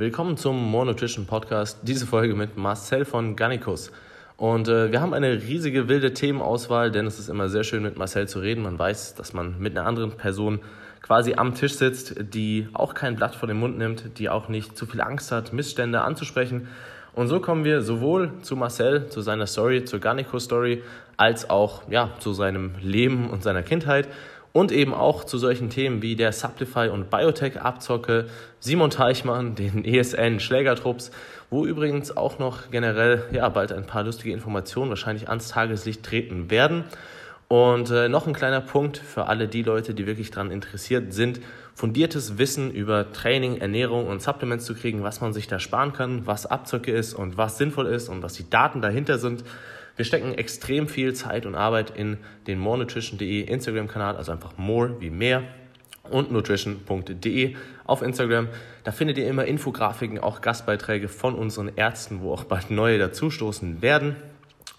Willkommen zum More Nutrition Podcast. Diese Folge mit Marcel von Gannikus. Und äh, wir haben eine riesige wilde Themenauswahl, denn es ist immer sehr schön mit Marcel zu reden. Man weiß, dass man mit einer anderen Person quasi am Tisch sitzt, die auch kein Blatt vor den Mund nimmt, die auch nicht zu viel Angst hat, Missstände anzusprechen. Und so kommen wir sowohl zu Marcel, zu seiner Story, zur Garnico Story, als auch ja, zu seinem Leben und seiner Kindheit und eben auch zu solchen Themen wie der Supplyfy und Biotech-Abzocke, Simon Teichmann, den ESN Schlägertrupps, wo übrigens auch noch generell ja, bald ein paar lustige Informationen wahrscheinlich ans Tageslicht treten werden. Und äh, noch ein kleiner Punkt für alle die Leute, die wirklich daran interessiert sind, fundiertes Wissen über Training, Ernährung und Supplements zu kriegen, was man sich da sparen kann, was Abzocke ist und was sinnvoll ist und was die Daten dahinter sind. Wir stecken extrem viel Zeit und Arbeit in den morenutrition.de Instagram-Kanal, also einfach more wie mehr und nutrition.de auf Instagram. Da findet ihr immer Infografiken, auch Gastbeiträge von unseren Ärzten, wo auch bald neue dazustoßen werden.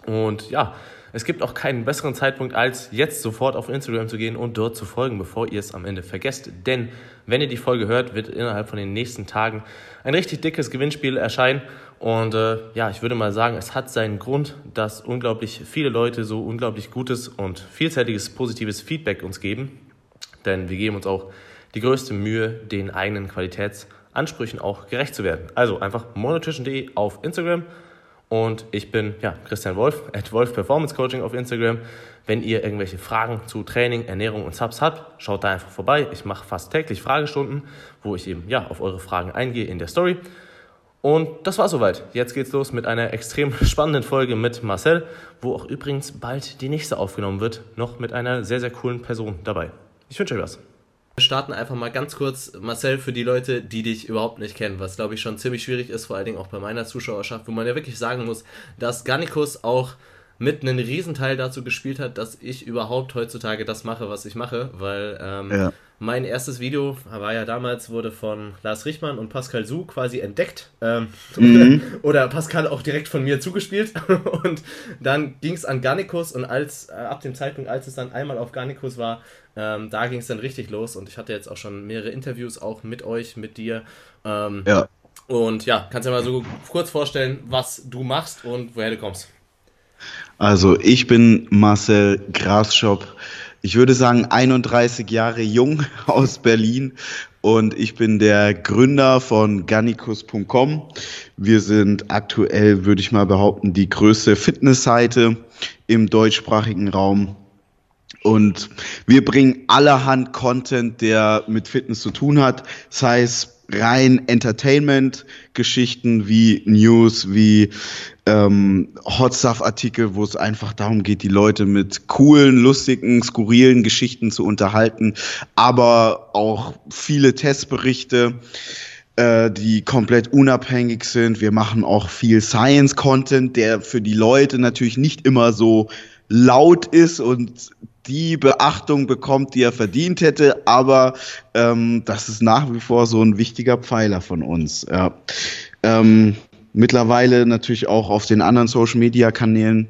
Und ja, es gibt auch keinen besseren Zeitpunkt, als jetzt sofort auf Instagram zu gehen und dort zu folgen, bevor ihr es am Ende vergesst. Denn wenn ihr die Folge hört, wird innerhalb von den nächsten Tagen ein richtig dickes Gewinnspiel erscheinen. Und äh, ja, ich würde mal sagen, es hat seinen Grund, dass unglaublich viele Leute so unglaublich gutes und vielseitiges positives Feedback uns geben. Denn wir geben uns auch die größte Mühe, den eigenen Qualitätsansprüchen auch gerecht zu werden. Also einfach monotrition.de auf Instagram und ich bin ja, Christian Wolf, at Wolf Performance Coaching auf Instagram. Wenn ihr irgendwelche Fragen zu Training, Ernährung und Subs habt, schaut da einfach vorbei. Ich mache fast täglich Fragestunden, wo ich eben ja, auf eure Fragen eingehe in der Story. Und das war soweit. Jetzt geht's los mit einer extrem spannenden Folge mit Marcel, wo auch übrigens bald die nächste aufgenommen wird, noch mit einer sehr, sehr coolen Person dabei. Ich wünsche euch was. Wir starten einfach mal ganz kurz, Marcel, für die Leute, die dich überhaupt nicht kennen, was glaube ich schon ziemlich schwierig ist, vor allen Dingen auch bei meiner Zuschauerschaft, wo man ja wirklich sagen muss, dass Garnicus auch mit einem Riesenteil dazu gespielt hat, dass ich überhaupt heutzutage das mache, was ich mache, weil ähm, ja. Mein erstes Video war ja damals, wurde von Lars Richmann und Pascal Su quasi entdeckt ähm, mhm. oder Pascal auch direkt von mir zugespielt und dann ging es an Garnicus und als äh, ab dem Zeitpunkt, als es dann einmal auf Garnicus war, ähm, da ging es dann richtig los und ich hatte jetzt auch schon mehrere Interviews auch mit euch, mit dir. Ähm, ja. Und ja, kannst du dir mal so kurz vorstellen, was du machst und woher du kommst. Also ich bin Marcel Grasschop. Ich würde sagen 31 Jahre jung aus Berlin und ich bin der Gründer von Gannikus.com. Wir sind aktuell, würde ich mal behaupten, die größte Fitnessseite im deutschsprachigen Raum. Und wir bringen allerhand Content, der mit Fitness zu tun hat. Das heißt, rein Entertainment-Geschichten wie News, wie ähm, Hot Stuff-Artikel, wo es einfach darum geht, die Leute mit coolen, lustigen, skurrilen Geschichten zu unterhalten, aber auch viele Testberichte äh, die komplett unabhängig sind. Wir machen auch viel Science-Content, der für die Leute natürlich nicht immer so laut ist und die Beachtung bekommt, die er verdient hätte, aber ähm, das ist nach wie vor so ein wichtiger Pfeiler von uns. Ja. Ähm, mittlerweile natürlich auch auf den anderen Social-Media-Kanälen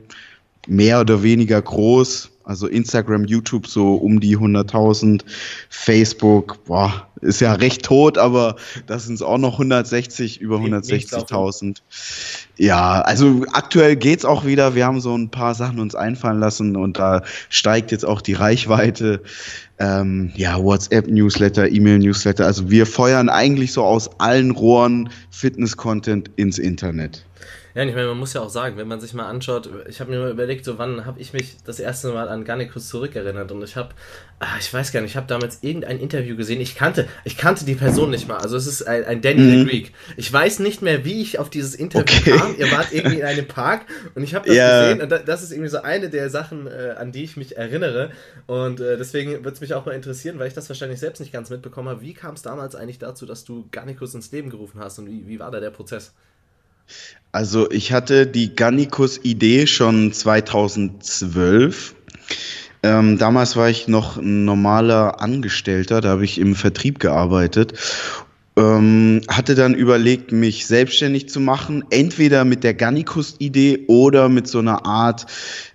mehr oder weniger groß. Also Instagram, YouTube so um die 100.000, Facebook, boah, ist ja recht tot, aber das sind es auch noch 160, über 160.000. Ja, also aktuell geht's auch wieder. Wir haben so ein paar Sachen uns einfallen lassen und da steigt jetzt auch die Reichweite. Ähm, ja, WhatsApp-Newsletter, E-Mail-Newsletter. Also wir feuern eigentlich so aus allen Rohren Fitness-Content ins Internet. Ja, ich meine, man muss ja auch sagen, wenn man sich mal anschaut, ich habe mir mal überlegt, so wann habe ich mich das erste Mal an Garnicus zurückerinnert und ich habe, ah, ich weiß gar nicht, ich habe damals irgendein Interview gesehen, ich kannte, ich kannte die Person nicht mal, also es ist ein, ein Danny mhm. the Greek. Ich weiß nicht mehr, wie ich auf dieses Interview okay. kam, ihr wart irgendwie in einem Park und ich habe das yeah. gesehen und das ist irgendwie so eine der Sachen, äh, an die ich mich erinnere und äh, deswegen würde es mich auch mal interessieren, weil ich das wahrscheinlich selbst nicht ganz mitbekommen habe, wie kam es damals eigentlich dazu, dass du Garnicus ins Leben gerufen hast und wie, wie war da der Prozess? Also ich hatte die Gannikus-Idee schon 2012. Ähm, damals war ich noch ein normaler Angestellter, da habe ich im Vertrieb gearbeitet. Ähm, hatte dann überlegt, mich selbstständig zu machen, entweder mit der Gannikus-Idee oder mit so einer Art,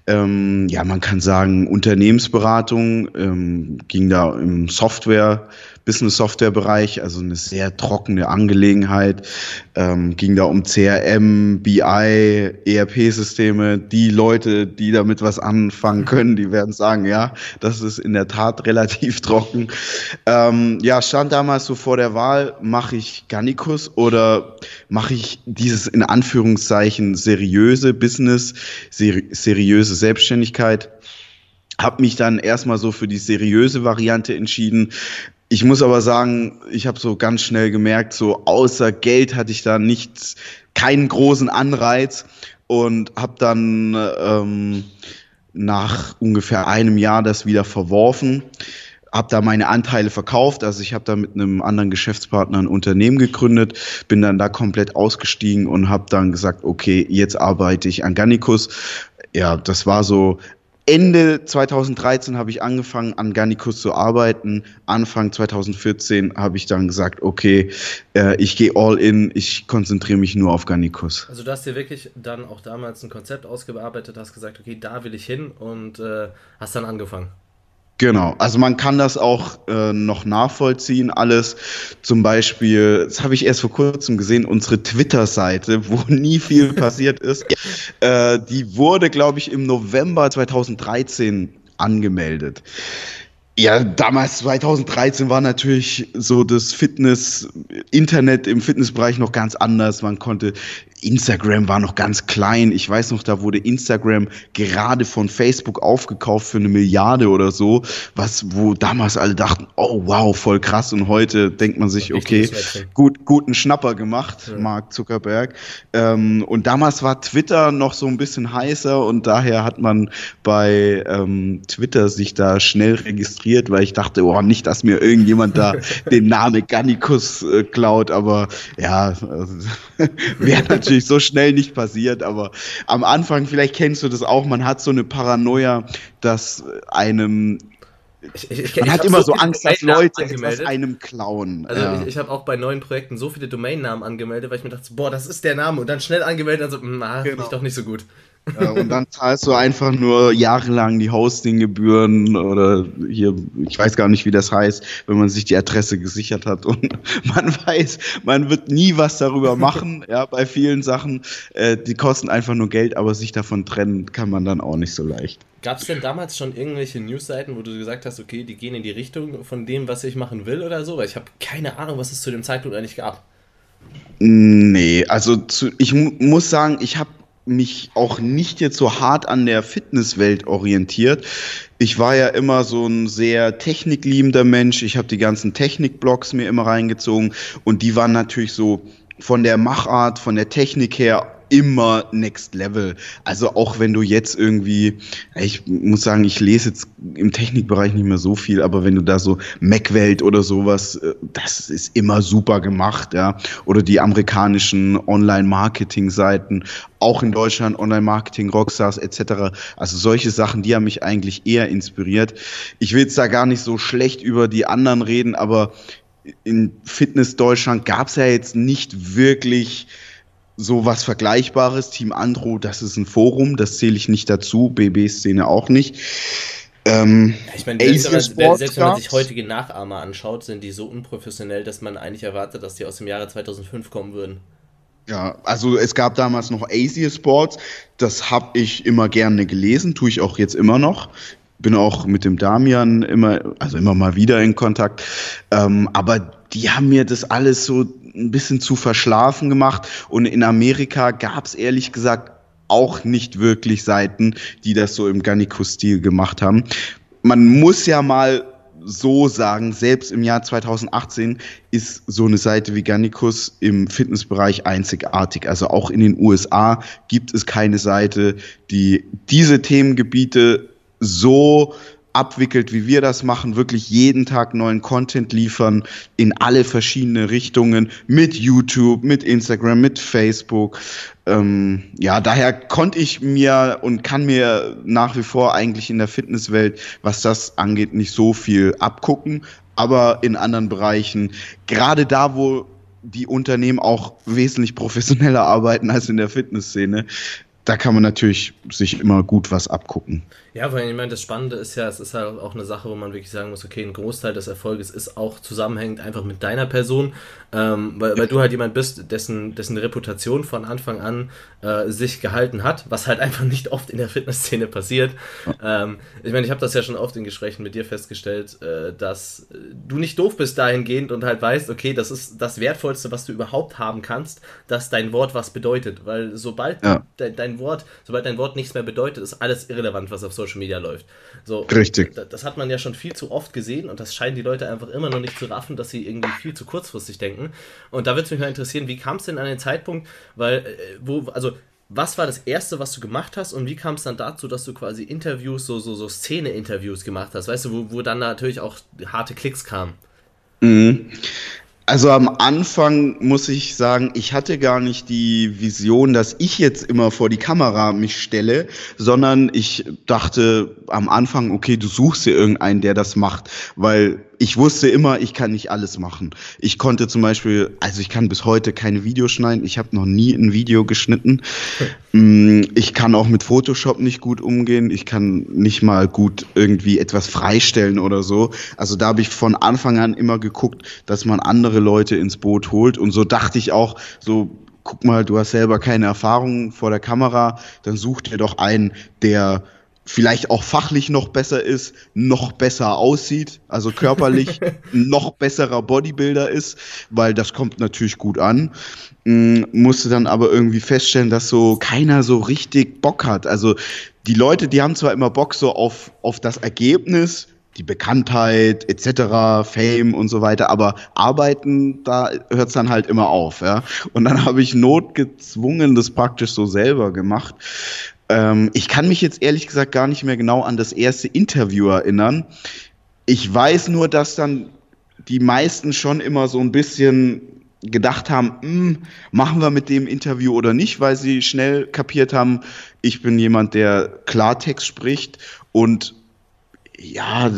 ähm, ja, man kann sagen, Unternehmensberatung, ähm, ging da im Software- Business-Software-Bereich, also eine sehr trockene Angelegenheit. Ähm, ging da um CRM, BI, ERP-Systeme. Die Leute, die damit was anfangen können, die werden sagen, ja, das ist in der Tat relativ trocken. Ähm, ja, stand damals so vor der Wahl, mache ich Gannikus oder mache ich dieses in Anführungszeichen seriöse Business, seri seriöse Selbstständigkeit? Hab mich dann erstmal so für die seriöse Variante entschieden. Ich muss aber sagen, ich habe so ganz schnell gemerkt, so außer Geld hatte ich da nichts, keinen großen Anreiz und habe dann ähm, nach ungefähr einem Jahr das wieder verworfen habe da meine Anteile verkauft. Also ich habe da mit einem anderen Geschäftspartner ein Unternehmen gegründet, bin dann da komplett ausgestiegen und habe dann gesagt, okay, jetzt arbeite ich an Gannikus. Ja, das war so Ende 2013 habe ich angefangen, an Garnicus zu arbeiten. Anfang 2014 habe ich dann gesagt, okay, äh, ich gehe all in, ich konzentriere mich nur auf Garnicus. Also du hast dir wirklich dann auch damals ein Konzept ausgearbeitet, hast gesagt, okay, da will ich hin und äh, hast dann angefangen. Genau, also man kann das auch äh, noch nachvollziehen, alles. Zum Beispiel, das habe ich erst vor kurzem gesehen, unsere Twitter-Seite, wo nie viel passiert ist, äh, die wurde, glaube ich, im November 2013 angemeldet. Ja, damals 2013 war natürlich so das Fitness, Internet im Fitnessbereich noch ganz anders. Man konnte Instagram war noch ganz klein. Ich weiß noch, da wurde Instagram gerade von Facebook aufgekauft für eine Milliarde oder so, was, wo damals alle dachten, oh wow, voll krass. Und heute denkt man sich, okay, gut, guten Schnapper gemacht, ja. Mark Zuckerberg. Ähm, und damals war Twitter noch so ein bisschen heißer und daher hat man bei ähm, Twitter sich da schnell registriert, weil ich dachte, oh, nicht, dass mir irgendjemand da den Namen Gannikus äh, klaut, aber ja, äh, wäre natürlich natürlich so schnell nicht passiert, aber am Anfang, vielleicht kennst du das auch, man hat so eine Paranoia, dass einem ich, ich, man ich hat immer so, so Angst, dass Leute etwas einem klauen. Also ja. ich, habe auch bei neuen Projekten so viele Domainnamen angemeldet, weil ich mir dachte, boah, das ist der Name und dann schnell angemeldet, also, na, genau. ich doch nicht so gut. Ja, und dann zahlst du einfach nur jahrelang die Hostinggebühren oder hier, ich weiß gar nicht, wie das heißt, wenn man sich die Adresse gesichert hat und man weiß, man wird nie was darüber machen, ja, bei vielen Sachen. Äh, die kosten einfach nur Geld, aber sich davon trennen kann man dann auch nicht so leicht. Gab es denn damals schon irgendwelche Newsseiten, wo du gesagt hast, okay, die gehen in die Richtung von dem, was ich machen will oder so? Weil ich habe keine Ahnung, was es zu dem Zeitpunkt eigentlich gab. Nee, also zu, ich muss sagen, ich habe mich auch nicht jetzt so hart an der Fitnesswelt orientiert. Ich war ja immer so ein sehr technikliebender Mensch. Ich habe die ganzen Technikblogs mir immer reingezogen und die waren natürlich so von der Machart, von der Technik her immer Next Level. Also auch wenn du jetzt irgendwie, ich muss sagen, ich lese jetzt im Technikbereich nicht mehr so viel, aber wenn du da so Mac-Welt oder sowas, äh, das ist immer super gemacht, ja. Oder die amerikanischen Online-Marketing-Seiten, auch in Deutschland Online-Marketing, Rockstars etc. Also solche Sachen, die haben mich eigentlich eher inspiriert. Ich will jetzt da gar nicht so schlecht über die anderen reden, aber in Fitness Deutschland gab es ja jetzt nicht wirklich so was Vergleichbares. Team Andro, das ist ein Forum, das zähle ich nicht dazu, BB-Szene auch nicht. Ähm, ich meine, selbst, selbst, wenn man sich heutige Nachahmer anschaut, sind die so unprofessionell, dass man eigentlich erwartet, dass die aus dem Jahre 2005 kommen würden. Ja, also es gab damals noch Asia Sports, das habe ich immer gerne gelesen, tue ich auch jetzt immer noch. Bin auch mit dem Damian immer, also immer mal wieder in Kontakt. Ähm, aber die haben mir das alles so ein bisschen zu verschlafen gemacht. Und in Amerika gab es ehrlich gesagt auch nicht wirklich Seiten, die das so im Gannikus-Stil gemacht haben. Man muss ja mal so sagen, selbst im Jahr 2018 ist so eine Seite wie Gannikus im Fitnessbereich einzigartig. Also auch in den USA gibt es keine Seite, die diese Themengebiete so abwickelt, wie wir das machen, wirklich jeden Tag neuen Content liefern in alle verschiedene Richtungen mit YouTube, mit Instagram, mit Facebook. Ähm, ja, daher konnte ich mir und kann mir nach wie vor eigentlich in der Fitnesswelt, was das angeht, nicht so viel abgucken, aber in anderen Bereichen, gerade da, wo die Unternehmen auch wesentlich professioneller arbeiten als in der Fitnessszene, da kann man natürlich sich immer gut was abgucken. Ja, weil ich meine, das Spannende ist ja, es ist halt auch eine Sache, wo man wirklich sagen muss, okay, ein Großteil des Erfolges ist auch zusammenhängend einfach mit deiner Person, ähm, weil, weil du halt jemand bist, dessen, dessen Reputation von Anfang an äh, sich gehalten hat, was halt einfach nicht oft in der Fitnessszene passiert. Ähm, ich meine, ich habe das ja schon oft in Gesprächen mit dir festgestellt, äh, dass du nicht doof bist dahingehend und halt weißt, okay, das ist das Wertvollste, was du überhaupt haben kannst, dass dein Wort was bedeutet, weil sobald ja. de dein Wort, sobald dein Wort nichts mehr bedeutet, ist alles irrelevant, was auf Social Media läuft. So, Richtig. Das hat man ja schon viel zu oft gesehen und das scheinen die Leute einfach immer noch nicht zu raffen, dass sie irgendwie viel zu kurzfristig denken. Und da würde es mich mal interessieren, wie kam es denn an den Zeitpunkt, weil, äh, wo, also was war das erste, was du gemacht hast und wie kam es dann dazu, dass du quasi Interviews, so, so, so Szene-Interviews gemacht hast, weißt du, wo, wo dann natürlich auch harte Klicks kamen? Mhm. Also am Anfang muss ich sagen, ich hatte gar nicht die Vision, dass ich jetzt immer vor die Kamera mich stelle, sondern ich dachte am Anfang, okay, du suchst dir irgendeinen, der das macht, weil ich wusste immer, ich kann nicht alles machen. Ich konnte zum Beispiel, also ich kann bis heute keine Videos schneiden. Ich habe noch nie ein Video geschnitten. Mm, ich kann auch mit Photoshop nicht gut umgehen. Ich kann nicht mal gut irgendwie etwas freistellen oder so. Also da habe ich von Anfang an immer geguckt, dass man andere Leute ins Boot holt. Und so dachte ich auch, so guck mal, du hast selber keine Erfahrung vor der Kamera, dann such dir doch einen, der vielleicht auch fachlich noch besser ist, noch besser aussieht, also körperlich noch besserer Bodybuilder ist, weil das kommt natürlich gut an. Ähm, musste dann aber irgendwie feststellen, dass so keiner so richtig Bock hat. Also die Leute, die haben zwar immer Bock so auf, auf das Ergebnis, die Bekanntheit etc., Fame und so weiter, aber arbeiten, da hört es dann halt immer auf. Ja? Und dann habe ich notgezwungen das praktisch so selber gemacht. Ähm, ich kann mich jetzt ehrlich gesagt gar nicht mehr genau an das erste Interview erinnern. Ich weiß nur, dass dann die meisten schon immer so ein bisschen gedacht haben, hm, machen wir mit dem Interview oder nicht, weil sie schnell kapiert haben, ich bin jemand, der Klartext spricht und ja,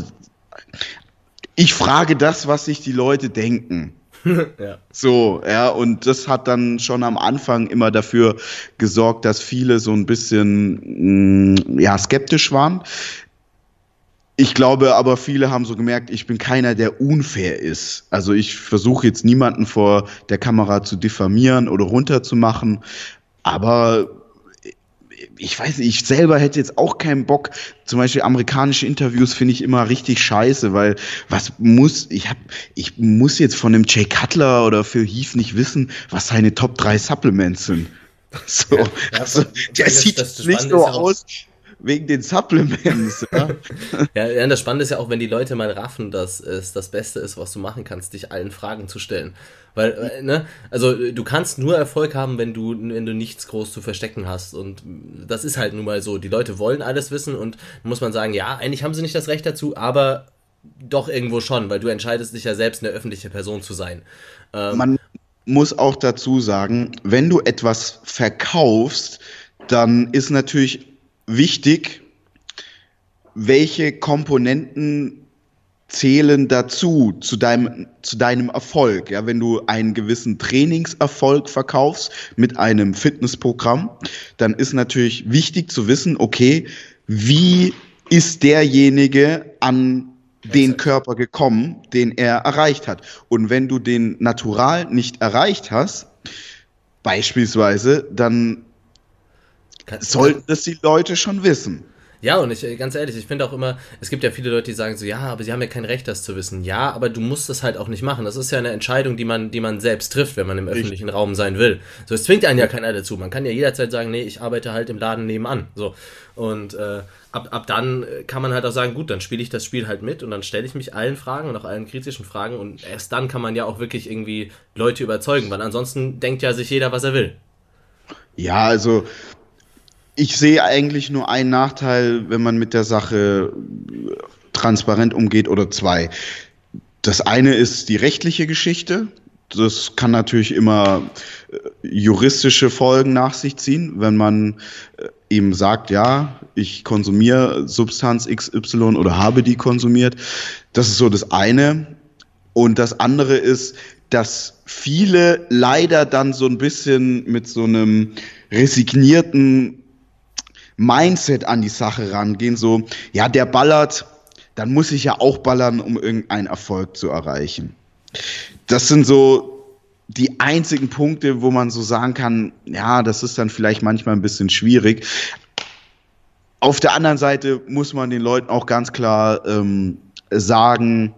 ich frage das, was sich die Leute denken. ja. So, ja, und das hat dann schon am Anfang immer dafür gesorgt, dass viele so ein bisschen mh, mm, ja, skeptisch waren. Ich glaube aber, viele haben so gemerkt, ich bin keiner, der unfair ist. Also ich versuche jetzt niemanden vor der Kamera zu diffamieren oder runterzumachen, aber ich weiß nicht, ich selber hätte jetzt auch keinen Bock. Zum Beispiel amerikanische Interviews finde ich immer richtig scheiße, weil was muss, ich hab, ich muss jetzt von einem Jay Cutler oder Phil Heath nicht wissen, was seine Top 3 Supplements sind. So, ja, also, der das, sieht das nicht so aus wegen den Supplements. Ja? ja, ja, das Spannende ist ja auch, wenn die Leute mal raffen, dass es das Beste ist, was du machen kannst, dich allen Fragen zu stellen. Weil, äh, ne, also du kannst nur Erfolg haben, wenn du, wenn du nichts groß zu verstecken hast. Und das ist halt nun mal so. Die Leute wollen alles wissen und muss man sagen, ja, eigentlich haben sie nicht das Recht dazu, aber doch irgendwo schon, weil du entscheidest dich ja selbst, eine öffentliche Person zu sein. Ähm, man muss auch dazu sagen, wenn du etwas verkaufst, dann ist natürlich wichtig, welche Komponenten zählen dazu, zu deinem, zu deinem Erfolg. Ja, wenn du einen gewissen Trainingserfolg verkaufst mit einem Fitnessprogramm, dann ist natürlich wichtig zu wissen, okay, wie ist derjenige an den Körper gekommen, den er erreicht hat. Und wenn du den Natural nicht erreicht hast, beispielsweise, dann sollten das die Leute schon wissen. Ja, und ich, äh, ganz ehrlich, ich finde auch immer, es gibt ja viele Leute, die sagen so, ja, aber sie haben ja kein Recht, das zu wissen. Ja, aber du musst das halt auch nicht machen. Das ist ja eine Entscheidung, die man, die man selbst trifft, wenn man im öffentlichen Richtig. Raum sein will. So, es zwingt einen ja keiner dazu. Man kann ja jederzeit sagen, nee, ich arbeite halt im Laden nebenan. So. Und äh, ab, ab dann kann man halt auch sagen, gut, dann spiele ich das Spiel halt mit und dann stelle ich mich allen Fragen und auch allen kritischen Fragen und erst dann kann man ja auch wirklich irgendwie Leute überzeugen, weil ansonsten denkt ja sich jeder, was er will. Ja, also ich sehe eigentlich nur einen Nachteil, wenn man mit der Sache transparent umgeht oder zwei. Das eine ist die rechtliche Geschichte. Das kann natürlich immer äh, juristische Folgen nach sich ziehen, wenn man äh, eben sagt, ja, ich konsumiere Substanz XY oder habe die konsumiert. Das ist so das eine. Und das andere ist, dass viele leider dann so ein bisschen mit so einem resignierten Mindset an die Sache rangehen. So, ja, der ballert, dann muss ich ja auch ballern, um irgendeinen Erfolg zu erreichen. Das sind so die einzigen Punkte, wo man so sagen kann, ja, das ist dann vielleicht manchmal ein bisschen schwierig. Auf der anderen Seite muss man den Leuten auch ganz klar ähm, sagen,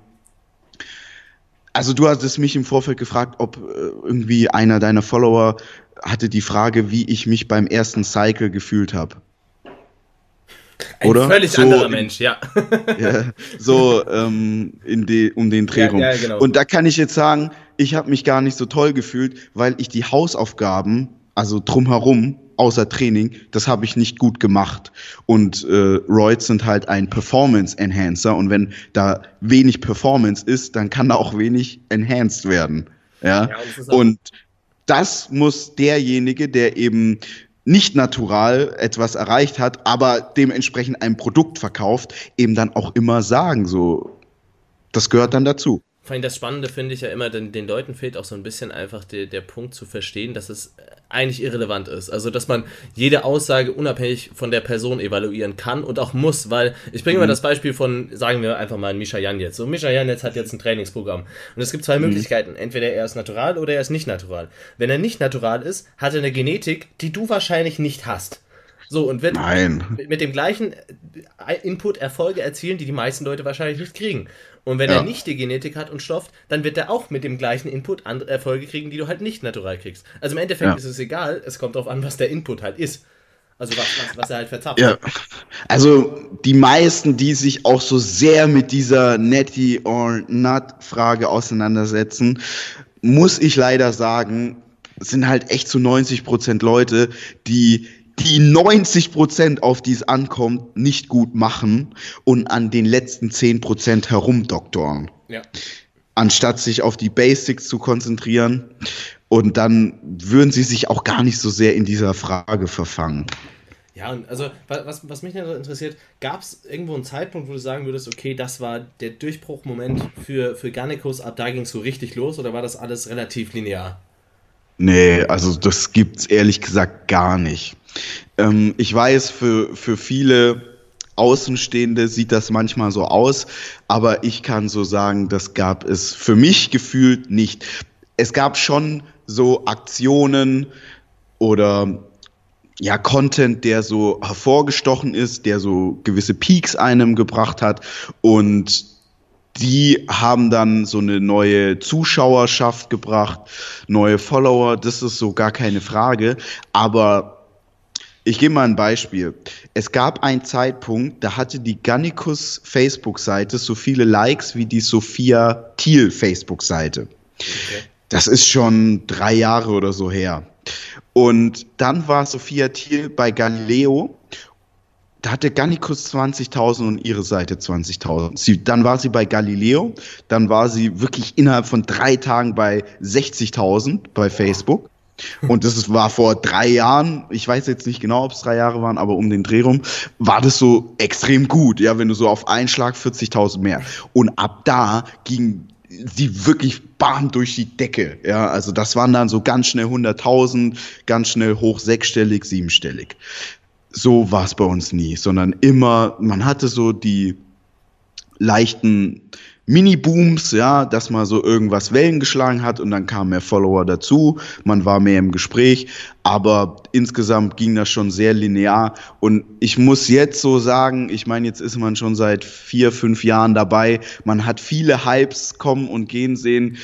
also du hattest mich im Vorfeld gefragt, ob äh, irgendwie einer deiner Follower hatte die Frage, wie ich mich beim ersten Cycle gefühlt habe. Ein Oder? völlig so anderer Mensch, ja. ja so ähm, in de, um den Dreh rum. Ja, ja, genau. Und da kann ich jetzt sagen, ich habe mich gar nicht so toll gefühlt, weil ich die Hausaufgaben, also drumherum, außer Training, das habe ich nicht gut gemacht. Und äh, Roids sind halt ein Performance Enhancer und wenn da wenig Performance ist, dann kann da auch wenig enhanced werden. Ja, ja und, und das muss derjenige, der eben nicht natural etwas erreicht hat, aber dementsprechend ein Produkt verkauft, eben dann auch immer sagen. So, das gehört dann dazu. Vor allem das Spannende finde ich ja immer, denn den Leuten fehlt auch so ein bisschen einfach der, der Punkt zu verstehen, dass es eigentlich irrelevant ist. Also, dass man jede Aussage unabhängig von der Person evaluieren kann und auch muss, weil ich bringe mhm. mal das Beispiel von, sagen wir einfach mal, Misha Jan jetzt. So, Misha Jan jetzt hat jetzt ein Trainingsprogramm und es gibt zwei mhm. Möglichkeiten. Entweder er ist natural oder er ist nicht natural. Wenn er nicht natural ist, hat er eine Genetik, die du wahrscheinlich nicht hast. So, und wenn Nein. mit dem gleichen Input Erfolge erzielen, die die meisten Leute wahrscheinlich nicht kriegen. Und wenn ja. er nicht die Genetik hat und stofft, dann wird er auch mit dem gleichen Input andere Erfolge kriegen, die du halt nicht natural kriegst. Also im Endeffekt ja. ist es egal, es kommt darauf an, was der Input halt ist. Also was, was, was er halt verzapft. Ja. Also die meisten, die sich auch so sehr mit dieser Netty or Not Frage auseinandersetzen, muss ich leider sagen, sind halt echt zu 90 Prozent Leute, die die 90 Prozent, auf die es ankommt, nicht gut machen und an den letzten 10 Prozent herumdoktoren. Ja. Anstatt sich auf die Basics zu konzentrieren. Und dann würden sie sich auch gar nicht so sehr in dieser Frage verfangen. Ja, und also was, was mich interessiert, gab es irgendwo einen Zeitpunkt, wo du sagen würdest, okay, das war der Durchbruchmoment für, für Garnicus, ab da ging es so richtig los oder war das alles relativ linear? Nee, also das gibt's ehrlich gesagt gar nicht. Ähm, ich weiß, für, für viele Außenstehende sieht das manchmal so aus, aber ich kann so sagen, das gab es für mich gefühlt nicht. Es gab schon so Aktionen oder ja, Content, der so hervorgestochen ist, der so gewisse Peaks einem gebracht hat und die haben dann so eine neue Zuschauerschaft gebracht, neue Follower, das ist so gar keine Frage, aber ich gebe mal ein Beispiel. Es gab einen Zeitpunkt, da hatte die Gannikus Facebook-Seite so viele Likes wie die Sophia Thiel Facebook-Seite. Okay. Das ist schon drei Jahre oder so her. Und dann war Sophia Thiel bei Galileo. Da hatte Gannikus 20.000 und ihre Seite 20.000. Dann war sie bei Galileo. Dann war sie wirklich innerhalb von drei Tagen bei 60.000 bei Facebook. Und das war vor drei Jahren, ich weiß jetzt nicht genau, ob es drei Jahre waren, aber um den Dreh rum, war das so extrem gut, ja, wenn du so auf einen Schlag 40.000 mehr. Und ab da ging sie wirklich bam durch die Decke, ja, also das waren dann so ganz schnell 100.000, ganz schnell hoch sechsstellig, siebenstellig. So war es bei uns nie, sondern immer, man hatte so die leichten Mini-Booms, ja, dass man so irgendwas Wellen geschlagen hat und dann kamen mehr Follower dazu, man war mehr im Gespräch, aber insgesamt ging das schon sehr linear. Und ich muss jetzt so sagen, ich meine, jetzt ist man schon seit vier, fünf Jahren dabei, man hat viele Hypes kommen und gehen sehen,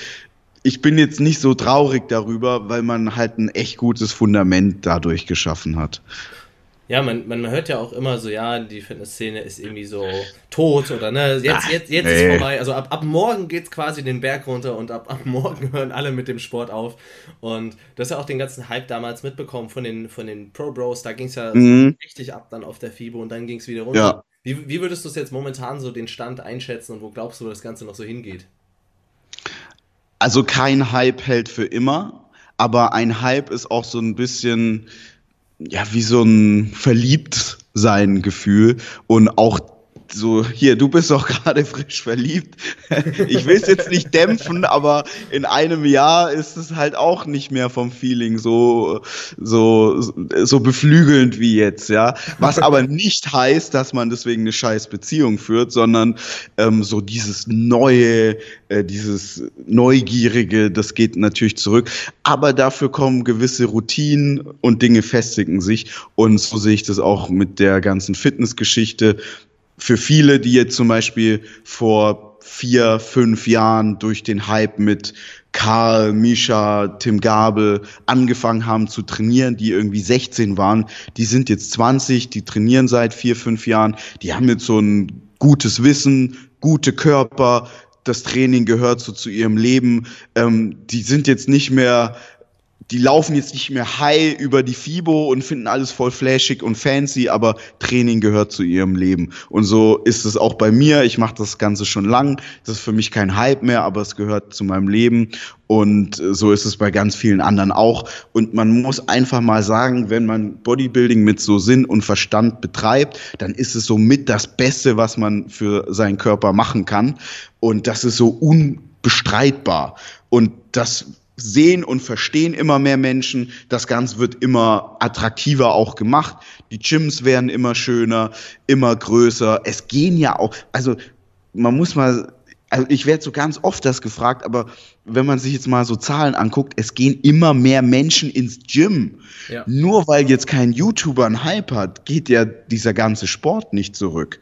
ich bin jetzt nicht so traurig darüber, weil man halt ein echt gutes Fundament dadurch geschaffen hat. Ja, man, man hört ja auch immer so, ja, die Fitnessszene ist irgendwie so tot oder ne, jetzt, jetzt, jetzt nee. ist vorbei. Also ab, ab morgen es quasi den Berg runter und ab, ab morgen hören alle mit dem Sport auf. Und du hast ja auch den ganzen Hype damals mitbekommen von den, von den Pro Bros, da ging es ja mhm. richtig ab dann auf der FIBO und dann ging es wieder runter. Ja. Wie, wie würdest du es jetzt momentan so den Stand einschätzen und wo glaubst du, wo das Ganze noch so hingeht? Also kein Hype hält für immer, aber ein Hype ist auch so ein bisschen ja, wie so ein Verliebtsein-Gefühl. Und auch so, hier, du bist doch gerade frisch verliebt. Ich will es jetzt nicht dämpfen, aber in einem Jahr ist es halt auch nicht mehr vom Feeling so, so, so beflügelnd wie jetzt, ja. Was aber nicht heißt, dass man deswegen eine scheiß Beziehung führt, sondern ähm, so dieses neue, äh, dieses Neugierige, das geht natürlich zurück. Aber dafür kommen gewisse Routinen und Dinge festigen sich. Und so sehe ich das auch mit der ganzen Fitnessgeschichte. Für viele, die jetzt zum Beispiel vor vier, fünf Jahren durch den Hype mit Karl, Misha, Tim Gabel angefangen haben zu trainieren, die irgendwie 16 waren, die sind jetzt 20, die trainieren seit vier, fünf Jahren, die haben jetzt so ein gutes Wissen, gute Körper, das Training gehört so zu ihrem Leben. Ähm, die sind jetzt nicht mehr die laufen jetzt nicht mehr high über die FIBO und finden alles voll flashig und fancy, aber Training gehört zu ihrem Leben. Und so ist es auch bei mir. Ich mache das Ganze schon lang. Das ist für mich kein Hype mehr, aber es gehört zu meinem Leben. Und so ist es bei ganz vielen anderen auch. Und man muss einfach mal sagen, wenn man Bodybuilding mit so Sinn und Verstand betreibt, dann ist es so mit das Beste, was man für seinen Körper machen kann. Und das ist so unbestreitbar. Und das sehen und verstehen immer mehr Menschen. Das Ganze wird immer attraktiver auch gemacht. Die Gyms werden immer schöner, immer größer. Es gehen ja auch, also man muss mal, also ich werde so ganz oft das gefragt, aber wenn man sich jetzt mal so Zahlen anguckt, es gehen immer mehr Menschen ins Gym. Ja. Nur weil jetzt kein YouTuber einen Hype hat, geht ja dieser ganze Sport nicht zurück.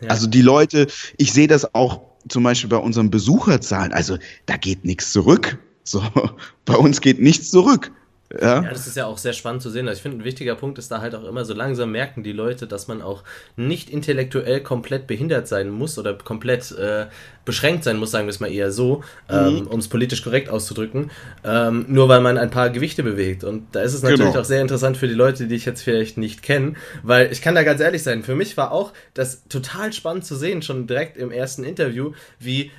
Ja. Also die Leute, ich sehe das auch zum Beispiel bei unseren Besucherzahlen, also da geht nichts zurück. So, bei uns geht nichts zurück. Ja. ja, das ist ja auch sehr spannend zu sehen. Also ich finde, ein wichtiger Punkt ist da halt auch immer, so langsam merken die Leute, dass man auch nicht intellektuell komplett behindert sein muss oder komplett äh, beschränkt sein muss, sagen wir es mal eher so, ähm, mhm. um es politisch korrekt auszudrücken, ähm, nur weil man ein paar Gewichte bewegt. Und da ist es natürlich genau. auch sehr interessant für die Leute, die ich jetzt vielleicht nicht kenne, weil ich kann da ganz ehrlich sein, für mich war auch das total spannend zu sehen, schon direkt im ersten Interview, wie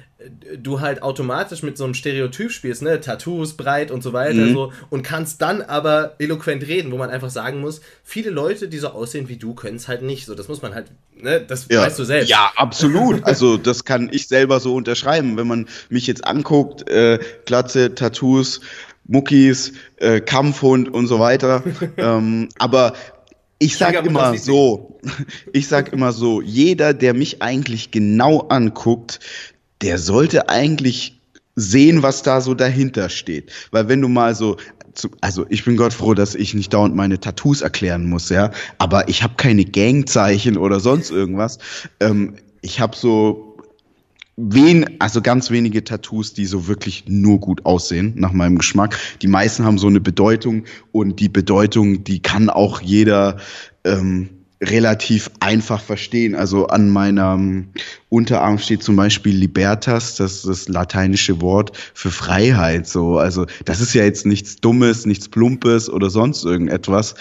du halt automatisch mit so einem Stereotyp spielst, ne, Tattoos, breit und so weiter, mhm. so, und kannst dann aber eloquent reden, wo man einfach sagen muss, viele Leute, die so aussehen wie du, können es halt nicht, so, das muss man halt, ne, das ja. weißt du selbst. Ja, absolut, also das kann ich selber so unterschreiben, wenn man mich jetzt anguckt, äh, Glatze, Tattoos, Muckis, äh, Kampfhund und so weiter, ähm, aber ich sag immer so, ich sag immer so, jeder, der mich eigentlich genau anguckt, der sollte eigentlich sehen, was da so dahinter steht. Weil wenn du mal so, also ich bin Gott froh, dass ich nicht dauernd meine Tattoos erklären muss, ja. Aber ich habe keine Gangzeichen oder sonst irgendwas. Ähm, ich habe so wen, also ganz wenige Tattoos, die so wirklich nur gut aussehen, nach meinem Geschmack. Die meisten haben so eine Bedeutung und die Bedeutung, die kann auch jeder ähm, relativ einfach verstehen. Also an meinem Unterarm steht zum Beispiel Libertas, das ist das lateinische Wort für Freiheit. So, also das ist ja jetzt nichts Dummes, nichts Plumpes oder sonst irgendetwas.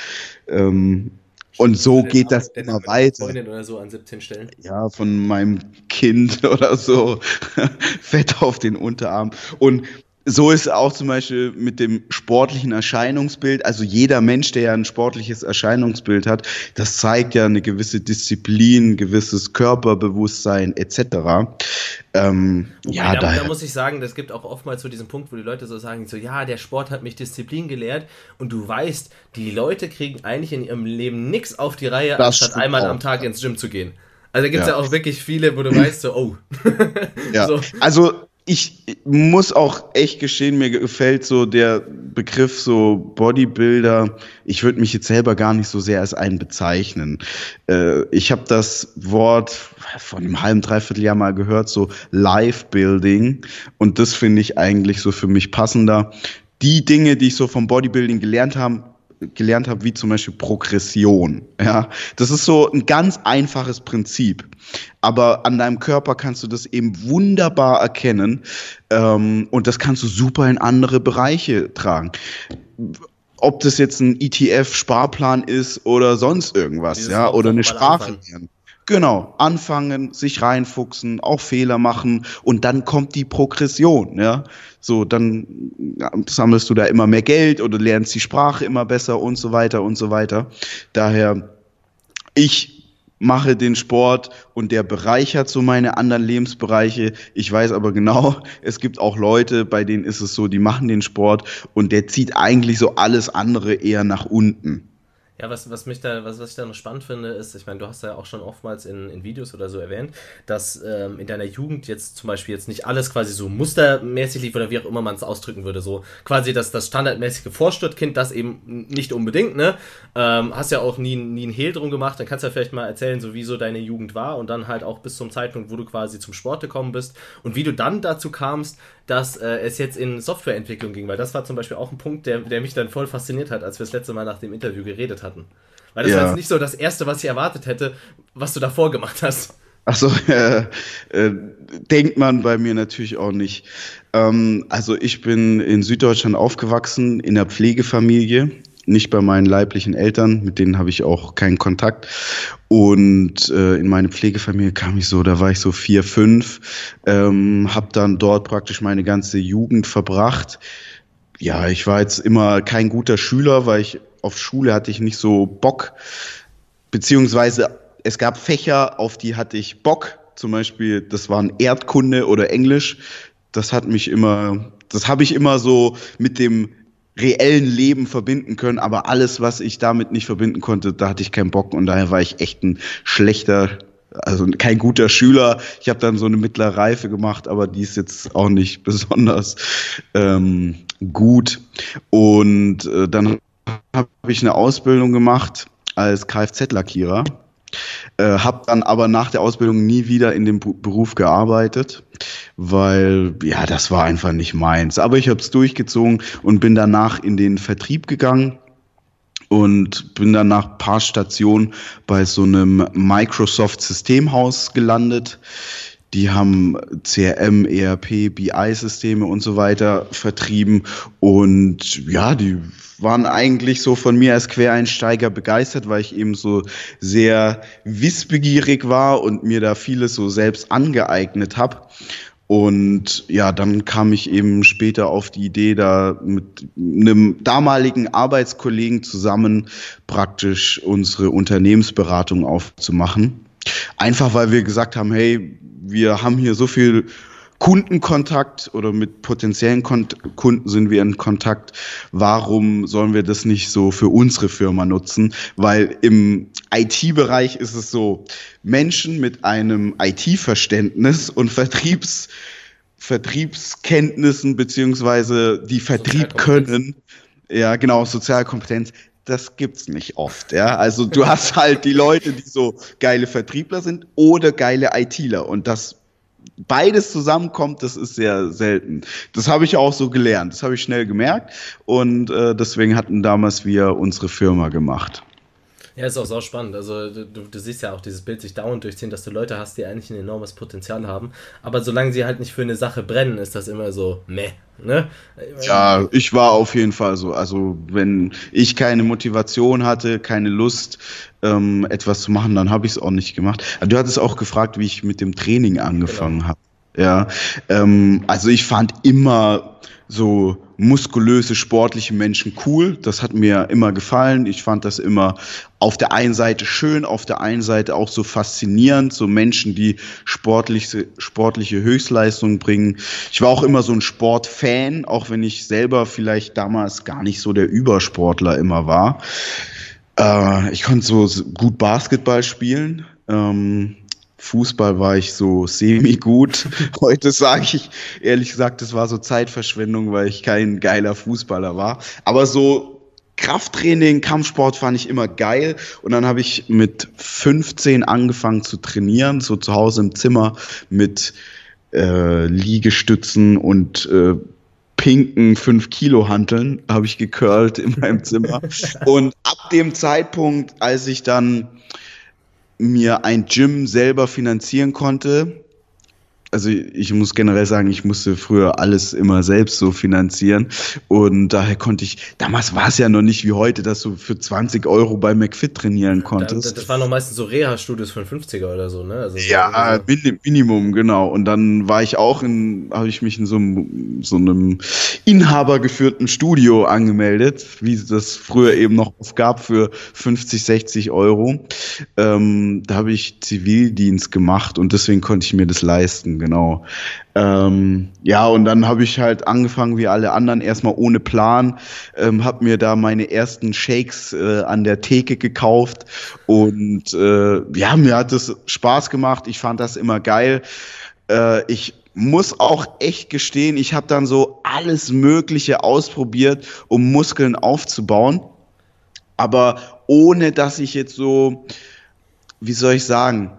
Ähm, und so geht das immer weiter. Freundin oder so an 17 Stellen. Ja, von meinem Kind oder so. Fett auf den Unterarm. Und so ist auch zum Beispiel mit dem sportlichen Erscheinungsbild. Also jeder Mensch, der ja ein sportliches Erscheinungsbild hat, das zeigt ja eine gewisse Disziplin, gewisses Körperbewusstsein etc. Ähm, ja, da, da, muss ich sagen, es gibt auch oftmals so diesen Punkt, wo die Leute so sagen, so ja, der Sport hat mich Disziplin gelehrt und du weißt, die Leute kriegen eigentlich in ihrem Leben nichts auf die Reihe, anstatt einmal auch. am Tag ins Gym zu gehen. Also gibt es ja. ja. auch wirklich viele, wo du weißt, so, oh. ja. so. Also ich muss auch echt gestehen, mir gefällt so der Begriff so Bodybuilder. Ich würde mich jetzt selber gar nicht so sehr als einen bezeichnen. Äh, ich habe das Wort von einem halben, dreiviertel Jahr mal gehört, so Life-Building. Und das finde ich eigentlich so für mich passender. Die Dinge, die ich so vom Bodybuilding gelernt habe, gelernt habe, wie zum Beispiel Progression. Ja, das ist so ein ganz einfaches Prinzip, aber an deinem Körper kannst du das eben wunderbar erkennen ähm, und das kannst du super in andere Bereiche tragen. Ob das jetzt ein ETF-Sparplan ist oder sonst irgendwas, Dieses ja, oder eine Sprache lernen. Genau, anfangen, sich reinfuchsen, auch Fehler machen und dann kommt die Progression, ja. So, dann sammelst du da immer mehr Geld oder lernst die Sprache immer besser und so weiter und so weiter. Daher, ich mache den Sport und der bereichert so meine anderen Lebensbereiche. Ich weiß aber genau, es gibt auch Leute, bei denen ist es so, die machen den Sport und der zieht eigentlich so alles andere eher nach unten. Ja, was, was mich da, was, was ich da noch spannend finde, ist, ich meine, du hast ja auch schon oftmals in, in Videos oder so erwähnt, dass ähm, in deiner Jugend jetzt zum Beispiel jetzt nicht alles quasi so mustermäßig lief oder wie auch immer man es ausdrücken würde. So quasi das, das standardmäßige Vorstadtkind, das eben nicht unbedingt, ne? Ähm, hast ja auch nie, nie einen Hehl drum gemacht, dann kannst du ja vielleicht mal erzählen, so wie so deine Jugend war und dann halt auch bis zum Zeitpunkt, wo du quasi zum Sport gekommen bist und wie du dann dazu kamst, dass äh, es jetzt in Softwareentwicklung ging, weil das war zum Beispiel auch ein Punkt, der, der mich dann voll fasziniert hat, als wir das letzte Mal nach dem Interview geredet hatten. Weil das ja. war jetzt nicht so das Erste, was ich erwartet hätte, was du davor gemacht hast. Achso, äh, äh, denkt man bei mir natürlich auch nicht. Ähm, also ich bin in Süddeutschland aufgewachsen, in der Pflegefamilie nicht bei meinen leiblichen Eltern, mit denen habe ich auch keinen Kontakt. Und äh, in meine Pflegefamilie kam ich so, da war ich so vier, fünf, ähm, habe dann dort praktisch meine ganze Jugend verbracht. Ja, ich war jetzt immer kein guter Schüler, weil ich auf Schule hatte ich nicht so Bock, beziehungsweise es gab Fächer, auf die hatte ich Bock. Zum Beispiel, das waren Erdkunde oder Englisch. Das hat mich immer, das habe ich immer so mit dem reellen Leben verbinden können, aber alles, was ich damit nicht verbinden konnte, da hatte ich keinen Bock und daher war ich echt ein schlechter, also kein guter Schüler. Ich habe dann so eine mittlere Reife gemacht, aber die ist jetzt auch nicht besonders ähm, gut. Und äh, dann habe ich eine Ausbildung gemacht als Kfz-Lackierer äh, habe dann aber nach der Ausbildung nie wieder in dem Beruf gearbeitet, weil ja, das war einfach nicht meins. Aber ich habe es durchgezogen und bin danach in den Vertrieb gegangen und bin dann nach paar Stationen bei so einem Microsoft Systemhaus gelandet. Die haben CRM, ERP, BI-Systeme und so weiter vertrieben. Und ja, die waren eigentlich so von mir als Quereinsteiger begeistert, weil ich eben so sehr wissbegierig war und mir da vieles so selbst angeeignet habe. Und ja, dann kam ich eben später auf die Idee, da mit einem damaligen Arbeitskollegen zusammen praktisch unsere Unternehmensberatung aufzumachen. Einfach weil wir gesagt haben, hey, wir haben hier so viel Kundenkontakt oder mit potenziellen Kunden sind wir in Kontakt. Warum sollen wir das nicht so für unsere Firma nutzen? Weil im IT-Bereich ist es so, Menschen mit einem IT-Verständnis und Vertriebs, Vertriebskenntnissen beziehungsweise die Vertrieb können, ja genau, Sozialkompetenz, das gibt's nicht oft, ja. Also du hast halt die Leute, die so geile Vertriebler sind oder geile ITler und das beides zusammenkommt, das ist sehr selten. Das habe ich auch so gelernt, das habe ich schnell gemerkt und äh, deswegen hatten damals wir unsere Firma gemacht. Ja, ist auch so spannend. Also du, du, siehst ja auch dieses Bild sich dauernd durchziehen, dass du Leute hast, die eigentlich ein enormes Potenzial haben. Aber solange sie halt nicht für eine Sache brennen, ist das immer so meh. Ne? Ja, ich war auf jeden Fall so. Also wenn ich keine Motivation hatte, keine Lust, ähm, etwas zu machen, dann habe ich es auch nicht gemacht. Du hattest auch gefragt, wie ich mit dem Training angefangen genau. habe. Ja, ähm, also ich fand immer so muskulöse, sportliche Menschen cool. Das hat mir immer gefallen. Ich fand das immer auf der einen Seite schön, auf der einen Seite auch so faszinierend, so Menschen, die sportliche, sportliche Höchstleistungen bringen. Ich war auch immer so ein Sportfan, auch wenn ich selber vielleicht damals gar nicht so der Übersportler immer war. Äh, ich konnte so gut Basketball spielen. Ähm, Fußball war ich so semi-gut. Heute sage ich ehrlich gesagt, das war so Zeitverschwendung, weil ich kein geiler Fußballer war. Aber so Krafttraining, Kampfsport fand ich immer geil. Und dann habe ich mit 15 angefangen zu trainieren, so zu Hause im Zimmer mit äh, Liegestützen und äh, pinken 5 Kilo Hanteln habe ich gecurlt in meinem Zimmer. Und ab dem Zeitpunkt, als ich dann mir ein Gym selber finanzieren konnte, also ich muss generell sagen, ich musste früher alles immer selbst so finanzieren und daher konnte ich, damals war es ja noch nicht wie heute, dass du für 20 Euro bei McFit trainieren konntest. Das, das waren noch meistens so Reha-Studios von 50er oder so, ne? Also ja, so Minimum, genau. Und dann war ich auch in, habe ich mich in so einem, so einem inhabergeführten Studio angemeldet, wie es das früher eben noch gab für 50, 60 Euro. Ähm, da habe ich Zivildienst gemacht und deswegen konnte ich mir das leisten genau. Ähm, ja, und dann habe ich halt angefangen, wie alle anderen, erstmal ohne Plan, ähm, habe mir da meine ersten Shakes äh, an der Theke gekauft und äh, ja, mir hat es Spaß gemacht. Ich fand das immer geil. Äh, ich muss auch echt gestehen, ich habe dann so alles Mögliche ausprobiert, um Muskeln aufzubauen, aber ohne dass ich jetzt so, wie soll ich sagen,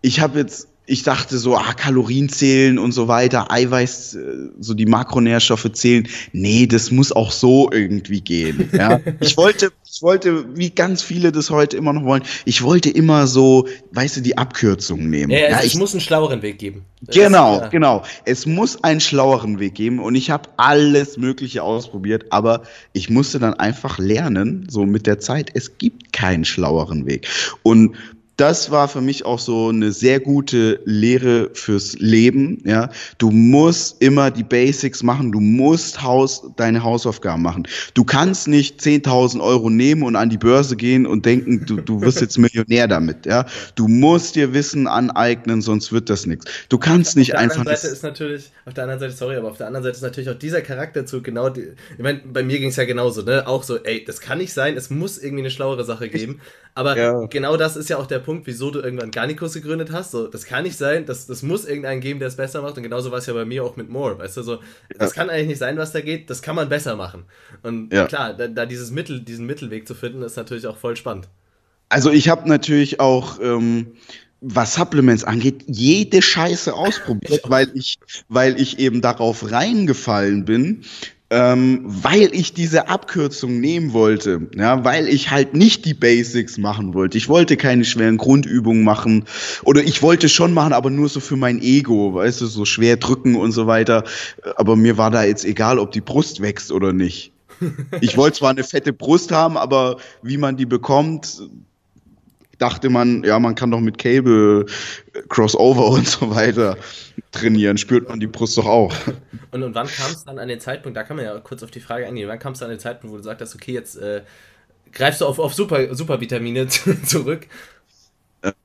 ich habe jetzt ich dachte so, ah, Kalorien zählen und so weiter, Eiweiß, äh, so die Makronährstoffe zählen. Nee, das muss auch so irgendwie gehen. Ja? ich wollte, ich wollte, wie ganz viele das heute immer noch wollen, ich wollte immer so, weißt du, die Abkürzung nehmen. Ja, ja ich muss einen schlaueren Weg geben. Genau, ist, ja. genau. Es muss einen schlaueren Weg geben und ich habe alles Mögliche ausprobiert, aber ich musste dann einfach lernen, so mit der Zeit, es gibt keinen schlaueren Weg. Und das war für mich auch so eine sehr gute Lehre fürs Leben. Ja, du musst immer die Basics machen. Du musst Haus, deine Hausaufgaben machen. Du kannst nicht 10.000 Euro nehmen und an die Börse gehen und denken, du, du wirst jetzt Millionär damit. Ja, du musst dir Wissen aneignen, sonst wird das nichts. Du kannst nicht einfach. Auf der anderen Seite ist natürlich, auf der anderen Seite, sorry, aber auf der anderen Seite ist natürlich auch dieser Charakterzug genau. Die, ich meine, bei mir ging es ja genauso, ne? Auch so, ey, das kann nicht sein. Es muss irgendwie eine schlauere Sache geben. Aber ja. genau das ist ja auch der Punkt, wieso du irgendwann Garnicus gegründet hast. So, das kann nicht sein, das, das muss irgendeinen geben, der es besser macht. Und genauso war es ja bei mir auch mit Moore. Weißt du, so, das kann eigentlich nicht sein, was da geht, das kann man besser machen. Und ja. klar, da, da, dieses Mittel, diesen Mittelweg zu finden, ist natürlich auch voll spannend. Also ich habe natürlich auch. Ähm was Supplements angeht, jede Scheiße ausprobiert, weil ich, weil ich eben darauf reingefallen bin ähm, weil ich diese Abkürzung nehmen wollte, ja, weil ich halt nicht die Basics machen wollte. Ich wollte keine schweren Grundübungen machen oder ich wollte schon machen, aber nur so für mein Ego, weißt du, so schwer drücken und so weiter. Aber mir war da jetzt egal, ob die Brust wächst oder nicht. Ich wollte zwar eine fette Brust haben, aber wie man die bekommt, dachte man, ja, man kann doch mit Cable äh, Crossover und so weiter trainieren, spürt man die Brust doch auch. Und, und wann kam es dann an den Zeitpunkt, da kann man ja kurz auf die Frage eingehen, wann kam es an den Zeitpunkt, wo du sagst, okay, jetzt äh, greifst du auf, auf Super, Supervitamine zurück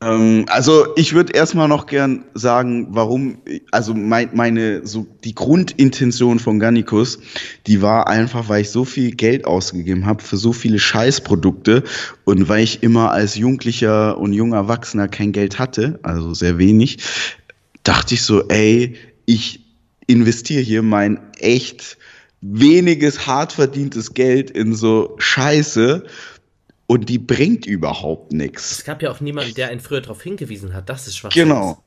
ähm, also ich würde erstmal noch gern sagen, warum, also mein, meine, so die Grundintention von Gannikus, die war einfach, weil ich so viel Geld ausgegeben habe für so viele Scheißprodukte und weil ich immer als Jugendlicher und junger Erwachsener kein Geld hatte, also sehr wenig, dachte ich so, ey, ich investiere hier mein echt weniges hart verdientes Geld in so Scheiße und die bringt überhaupt nichts. Es gab ja auch niemanden, der einen früher darauf hingewiesen hat, dass es schwach Genau.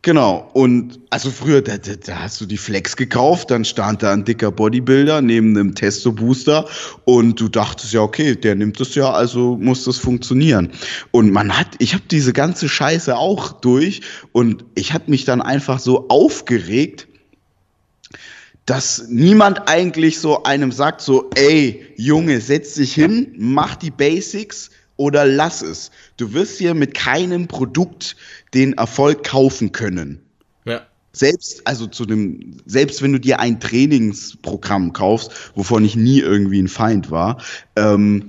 Genau. Und also früher, da, da, da, hast du die Flex gekauft, dann stand da ein dicker Bodybuilder neben einem Testo-Booster und du dachtest ja, okay, der nimmt das ja, also muss das funktionieren. Und man hat, ich habe diese ganze Scheiße auch durch und ich habe mich dann einfach so aufgeregt, dass niemand eigentlich so einem sagt, so, ey, Junge, setz dich hin, mach die Basics oder lass es. Du wirst hier mit keinem Produkt den Erfolg kaufen können. Ja. Selbst, also zu dem, selbst wenn du dir ein Trainingsprogramm kaufst, wovon ich nie irgendwie ein Feind war, ähm,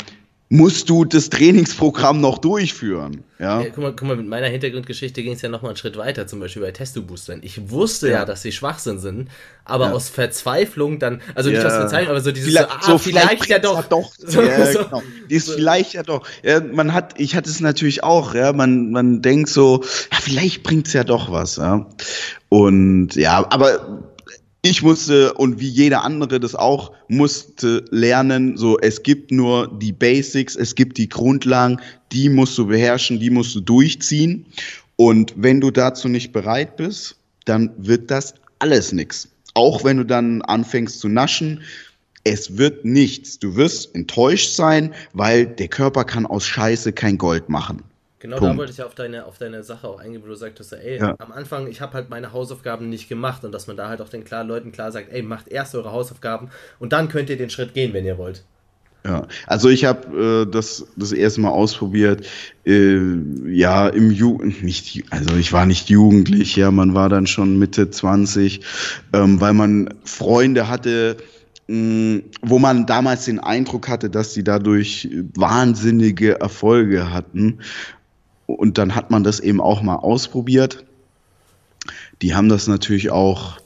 musst du das Trainingsprogramm noch durchführen. Ja? ja guck, mal, guck mal, mit meiner Hintergrundgeschichte ging es ja noch mal einen Schritt weiter, zum Beispiel bei Testo-Boostern. Ich wusste ja. ja. dass sie Schwachsinn sind, aber ja. aus Verzweiflung dann, also nicht aus Verzweiflung, aber so dieses vielleicht, so, ah, so vielleicht, vielleicht ja doch. doch. So. Genau. Dieses so. vielleicht ja doch. Man hat, ich hatte es natürlich auch, ja, man, man denkt so, ja, vielleicht bringt's ja doch was, ja. Und ja, aber ich musste und wie jeder andere das auch musste lernen, so es gibt nur die Basics, es gibt die Grundlagen, die musst du beherrschen, die musst du durchziehen und wenn du dazu nicht bereit bist, dann wird das alles nix. Auch wenn du dann anfängst zu naschen, es wird nichts. Du wirst enttäuscht sein, weil der Körper kann aus Scheiße kein Gold machen. Genau Punkt. da wollte ich auf deine, auf deine Sache auch eingehen, wo du sagtest, ey, ja. am Anfang, ich habe halt meine Hausaufgaben nicht gemacht und dass man da halt auch den klar, Leuten klar sagt, ey, macht erst eure Hausaufgaben und dann könnt ihr den Schritt gehen, wenn ihr wollt. Ja, also ich habe äh, das das erste Mal ausprobiert, äh, ja, im Jugend, nicht, also ich war nicht jugendlich, ja, man war dann schon Mitte 20, ähm, weil man Freunde hatte, mh, wo man damals den Eindruck hatte, dass sie dadurch wahnsinnige Erfolge hatten. Und dann hat man das eben auch mal ausprobiert. Die haben das natürlich auch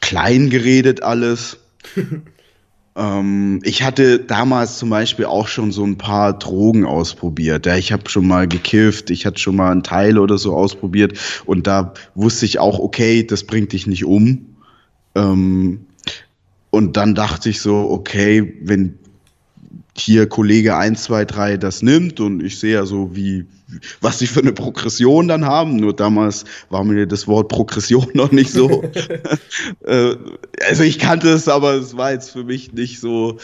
klein geredet alles. ähm, ich hatte damals zum Beispiel auch schon so ein paar Drogen ausprobiert. Ja, ich habe schon mal gekifft, ich hatte schon mal einen Teil oder so ausprobiert und da wusste ich auch, okay, das bringt dich nicht um. Ähm, und dann dachte ich so, okay, wenn hier Kollege 1, 2, 3 das nimmt und ich sehe ja so, wie, was sie für eine Progression dann haben. Nur damals war mir das Wort Progression noch nicht so. Äh, also ich kannte es, aber es war jetzt für mich nicht so.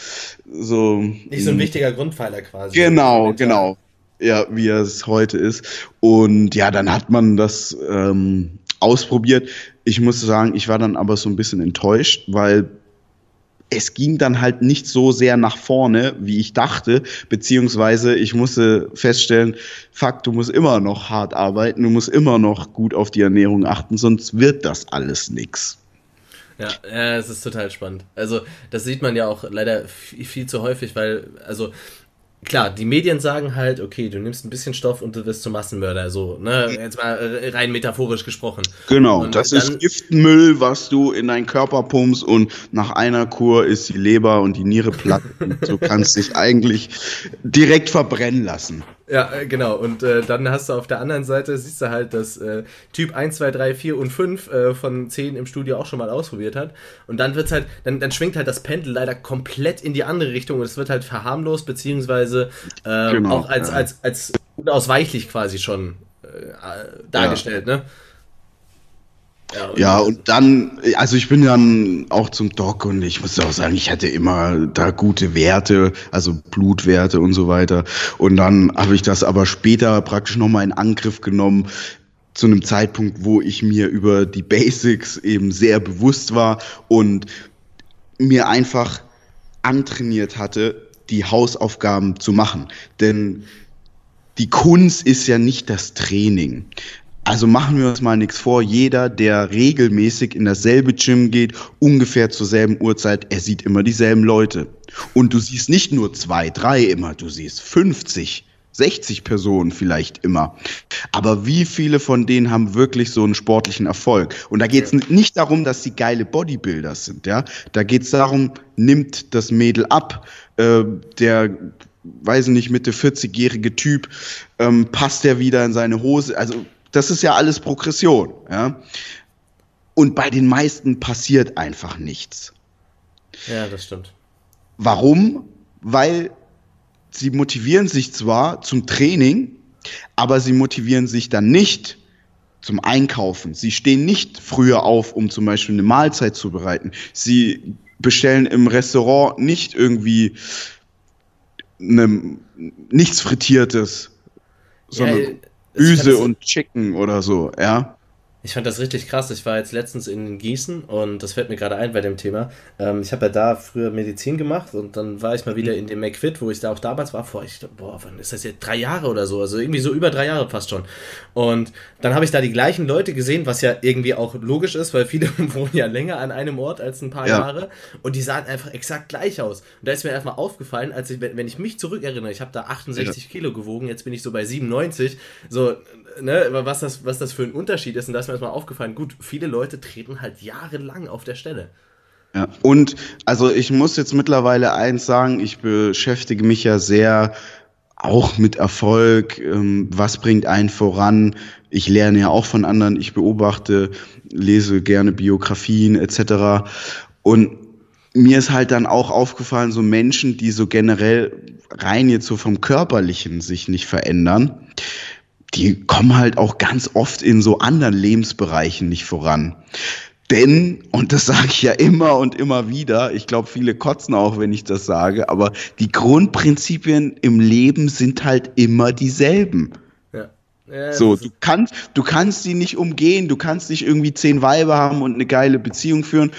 so nicht so ein wichtiger Grundpfeiler quasi. Genau, genau. Ja, wie es heute ist. Und ja, dann hat man das ähm, ausprobiert. Ich muss sagen, ich war dann aber so ein bisschen enttäuscht, weil es ging dann halt nicht so sehr nach vorne, wie ich dachte, beziehungsweise ich musste feststellen, fuck, du musst immer noch hart arbeiten, du musst immer noch gut auf die Ernährung achten, sonst wird das alles nix. Ja, ja, es ist total spannend. Also, das sieht man ja auch leider viel zu häufig, weil, also, klar, die Medien sagen halt, okay, du nimmst ein bisschen Stoff und du wirst zum Massenmörder, so, ne, jetzt mal äh, rein metaphorisch gesprochen. Genau, und das dann, ist Giftmüll, was du in deinen Körper pumpst und nach einer Kur ist die Leber und die Niere platt und du kannst dich eigentlich direkt verbrennen lassen. Ja, äh, genau. Und äh, dann hast du auf der anderen Seite, siehst du halt, dass äh, Typ 1, 2, 3, 4 und 5 äh, von 10 im Studio auch schon mal ausprobiert hat. Und dann wird's halt, dann, dann schwingt halt das Pendel leider komplett in die andere Richtung und es wird halt verharmlost, beziehungsweise äh, genau, auch als, ja. als, als unausweichlich quasi schon äh, dargestellt, ja. ne? Ja und, dann, also ich bin dann auch zum Doc und ich muss auch sagen, ich hatte immer da gute Werte, also Blutwerte und so weiter. Und dann habe ich das aber später praktisch nochmal in Angriff genommen, zu einem Zeitpunkt, wo ich mir über die Basics eben sehr bewusst war und mir einfach antrainiert hatte, die Hausaufgaben zu machen. Denn die Kunst ist ja nicht das Training. Also machen wir uns mal nichts vor. Jeder, der regelmäßig in dasselbe Gym geht, ungefähr zur selben Uhrzeit, er sieht immer dieselben Leute. Und du siehst nicht nur zwei, drei immer, du siehst 50, 60 Personen vielleicht immer. Aber wie viele von denen haben wirklich so einen sportlichen Erfolg? Und da geht es nicht darum, dass sie geile Bodybuilder sind, ja. Da geht es darum, nimmt das Mädel ab, äh, der weiß nicht, Mitte 40-jährige Typ, ähm, passt der wieder in seine Hose, also das ist ja alles Progression. Ja? Und bei den meisten passiert einfach nichts. Ja, das stimmt. Warum? Weil sie motivieren sich zwar zum Training, aber sie motivieren sich dann nicht zum Einkaufen. Sie stehen nicht früher auf, um zum Beispiel eine Mahlzeit zu bereiten. Sie bestellen im Restaurant nicht irgendwie eine, nichts Frittiertes, sondern ja, Üse und Chicken oder so, ja. Ich fand das richtig krass. Ich war jetzt letztens in Gießen und das fällt mir gerade ein bei dem Thema. Ähm, ich habe ja da früher Medizin gemacht und dann war ich mal wieder in dem McFit, wo ich da auch damals war, vor, ich, boah, wann ist das jetzt? Drei Jahre oder so, also irgendwie so über drei Jahre fast schon. Und dann habe ich da die gleichen Leute gesehen, was ja irgendwie auch logisch ist, weil viele wohnen ja länger an einem Ort als ein paar ja. Jahre und die sahen einfach exakt gleich aus. Und da ist mir einfach aufgefallen, als ich, wenn ich mich zurückerinnere, ich habe da 68 ja. Kilo gewogen, jetzt bin ich so bei 97, so, ne, was das, was das für ein Unterschied ist und das mir erstmal aufgefallen, gut, viele Leute treten halt jahrelang auf der Stelle. Ja, und also ich muss jetzt mittlerweile eins sagen, ich beschäftige mich ja sehr auch mit Erfolg, ähm, was bringt einen voran. Ich lerne ja auch von anderen, ich beobachte, lese gerne Biografien etc. Und mir ist halt dann auch aufgefallen, so Menschen, die so generell rein jetzt so vom Körperlichen sich nicht verändern, die kommen halt auch ganz oft in so anderen Lebensbereichen nicht voran. Denn, und das sage ich ja immer und immer wieder, ich glaube, viele kotzen auch, wenn ich das sage, aber die Grundprinzipien im Leben sind halt immer dieselben. Ja. Ja, so, du kannst, du kannst sie nicht umgehen, du kannst nicht irgendwie zehn Weiber haben und eine geile Beziehung führen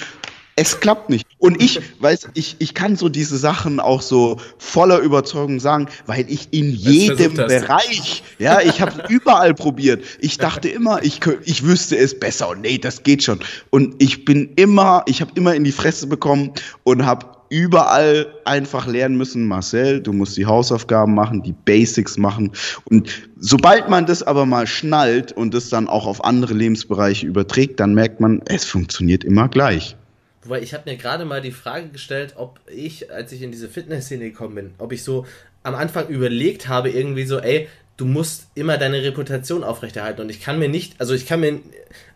es klappt nicht. Und ich weiß, ich, ich kann so diese Sachen auch so voller Überzeugung sagen, weil ich in jedem Bereich, ja, ich habe überall probiert. Ich dachte immer, ich, ich wüsste es besser und nee, das geht schon. Und ich bin immer, ich habe immer in die Fresse bekommen und habe überall einfach lernen müssen, Marcel, du musst die Hausaufgaben machen, die Basics machen. Und sobald man das aber mal schnallt und das dann auch auf andere Lebensbereiche überträgt, dann merkt man, es funktioniert immer gleich. Wobei ich habe mir gerade mal die Frage gestellt, ob ich, als ich in diese Fitnessszene gekommen bin, ob ich so am Anfang überlegt habe, irgendwie so, ey, du musst immer deine Reputation aufrechterhalten. Und ich kann mir nicht, also ich kann mir,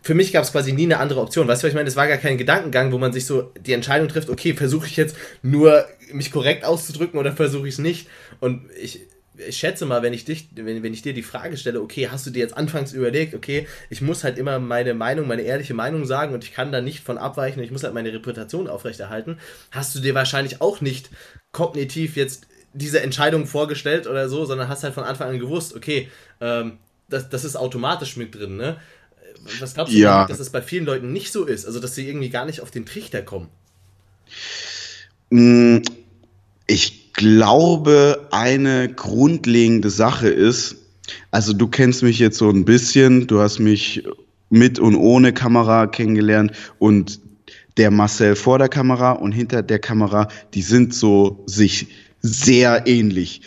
für mich gab es quasi nie eine andere Option. Weißt du, was ich meine? Es war gar kein Gedankengang, wo man sich so die Entscheidung trifft, okay, versuche ich jetzt nur mich korrekt auszudrücken oder versuche ich es nicht. Und ich, ich schätze mal, wenn ich dich, wenn, wenn ich dir die Frage stelle, okay, hast du dir jetzt anfangs überlegt, okay, ich muss halt immer meine Meinung, meine ehrliche Meinung sagen und ich kann da nicht von abweichen, ich muss halt meine Reputation aufrechterhalten, hast du dir wahrscheinlich auch nicht kognitiv jetzt diese Entscheidung vorgestellt oder so, sondern hast halt von Anfang an gewusst, okay, ähm, das, das ist automatisch mit drin, ne? Was glaubst du, ja. dass es bei vielen Leuten nicht so ist? Also, dass sie irgendwie gar nicht auf den Trichter kommen? Mm, ich glaube, eine grundlegende Sache ist, also du kennst mich jetzt so ein bisschen, du hast mich mit und ohne Kamera kennengelernt und der Marcel vor der Kamera und hinter der Kamera, die sind so sich sehr ähnlich.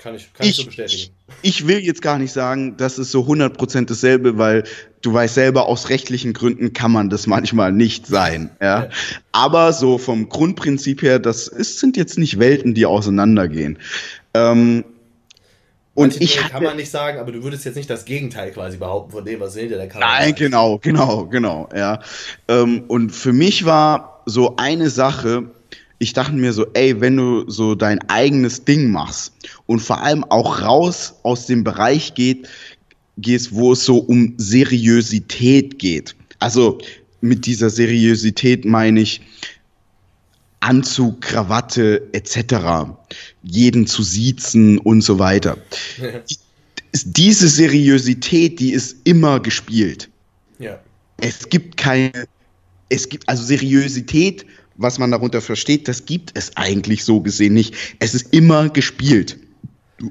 Kann ich, kann ich, ich so bestätigen. Ich will jetzt gar nicht sagen, das ist so 100% dasselbe, weil du weißt selber, aus rechtlichen Gründen kann man das manchmal nicht sein. Ja? ja. Aber so vom Grundprinzip her, das ist, sind jetzt nicht Welten, die auseinandergehen. Ähm, und ich kann man nicht sagen, aber du würdest jetzt nicht das Gegenteil quasi behaupten von dem, was hinter der Kamera Nein, genau, genau, genau, ja. Ähm, und für mich war so eine Sache, ich dachte mir so, ey, wenn du so dein eigenes Ding machst und vor allem auch raus aus dem Bereich geht, gehst, wo es so um Seriosität geht. Also mit dieser Seriosität meine ich Anzug, Krawatte etc. Jeden zu siezen und so weiter. Diese Seriosität, die ist immer gespielt. Ja. Es gibt keine, es gibt, also Seriosität was man darunter versteht, das gibt es eigentlich so gesehen nicht. Es ist immer gespielt.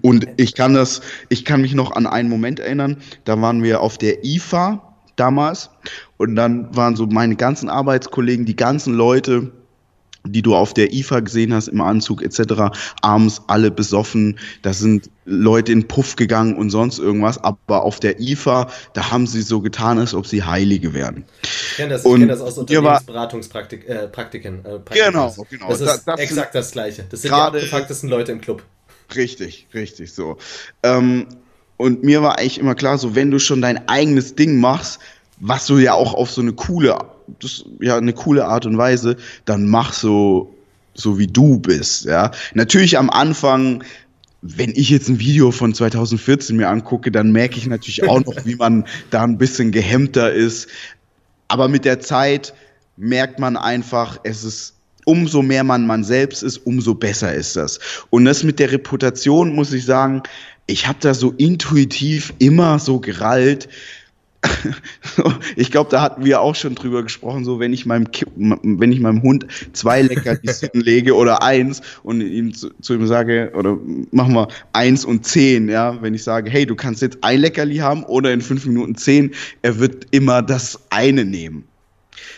Und ich kann das, ich kann mich noch an einen Moment erinnern, da waren wir auf der IFA damals und dann waren so meine ganzen Arbeitskollegen, die ganzen Leute, die du auf der IFA gesehen hast, im Anzug etc., abends alle besoffen, da sind Leute in Puff gegangen und sonst irgendwas, aber auf der IFA, da haben sie so getan, als ob sie Heilige wären. Ich kenne das, kenn das aus Unternehmensberatungspraktiken. Äh, Praktiken, äh, genau, genau. Das ist das, das exakt das Gleiche. Das sind die abgefucktesten Leute im Club. Richtig, richtig so. Ähm, und mir war eigentlich immer klar, so wenn du schon dein eigenes Ding machst, was du ja auch auf so eine coole das ja eine coole Art und Weise, dann mach so so wie du bist, ja. Natürlich am Anfang wenn ich jetzt ein Video von 2014 mir angucke, dann merke ich natürlich auch noch, wie man da ein bisschen gehemmter ist. Aber mit der Zeit merkt man einfach, es ist umso mehr man man selbst ist, umso besser ist das. Und das mit der Reputation muss ich sagen, ich habe da so intuitiv immer so gerallt, ich glaube, da hatten wir auch schon drüber gesprochen, so wenn ich meinem wenn ich meinem Hund zwei Leckerlis hinlege oder eins und ihm zu, zu, ihm sage, oder machen wir eins und zehn, ja, wenn ich sage, hey, du kannst jetzt ein Leckerli haben oder in fünf Minuten zehn, er wird immer das eine nehmen.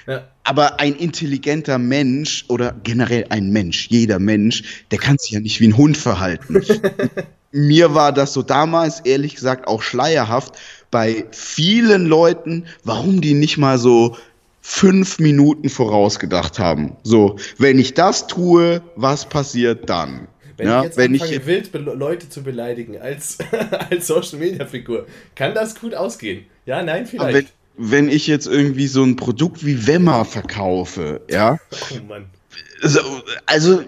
Ja. Aber ein intelligenter Mensch oder generell ein Mensch, jeder Mensch, der kann sich ja nicht wie ein Hund verhalten. Mir war das so damals, ehrlich gesagt, auch schleierhaft bei vielen Leuten, warum die nicht mal so fünf Minuten vorausgedacht haben. So, wenn ich das tue, was passiert dann? Wenn ja, ich jetzt wenn anfange, ich wild Leute zu beleidigen als, als Social Media Figur, kann das gut ausgehen? Ja, nein, vielleicht. Wenn, wenn, ich jetzt irgendwie so ein Produkt wie Wemmer verkaufe, ja. Oh Mann. So, also,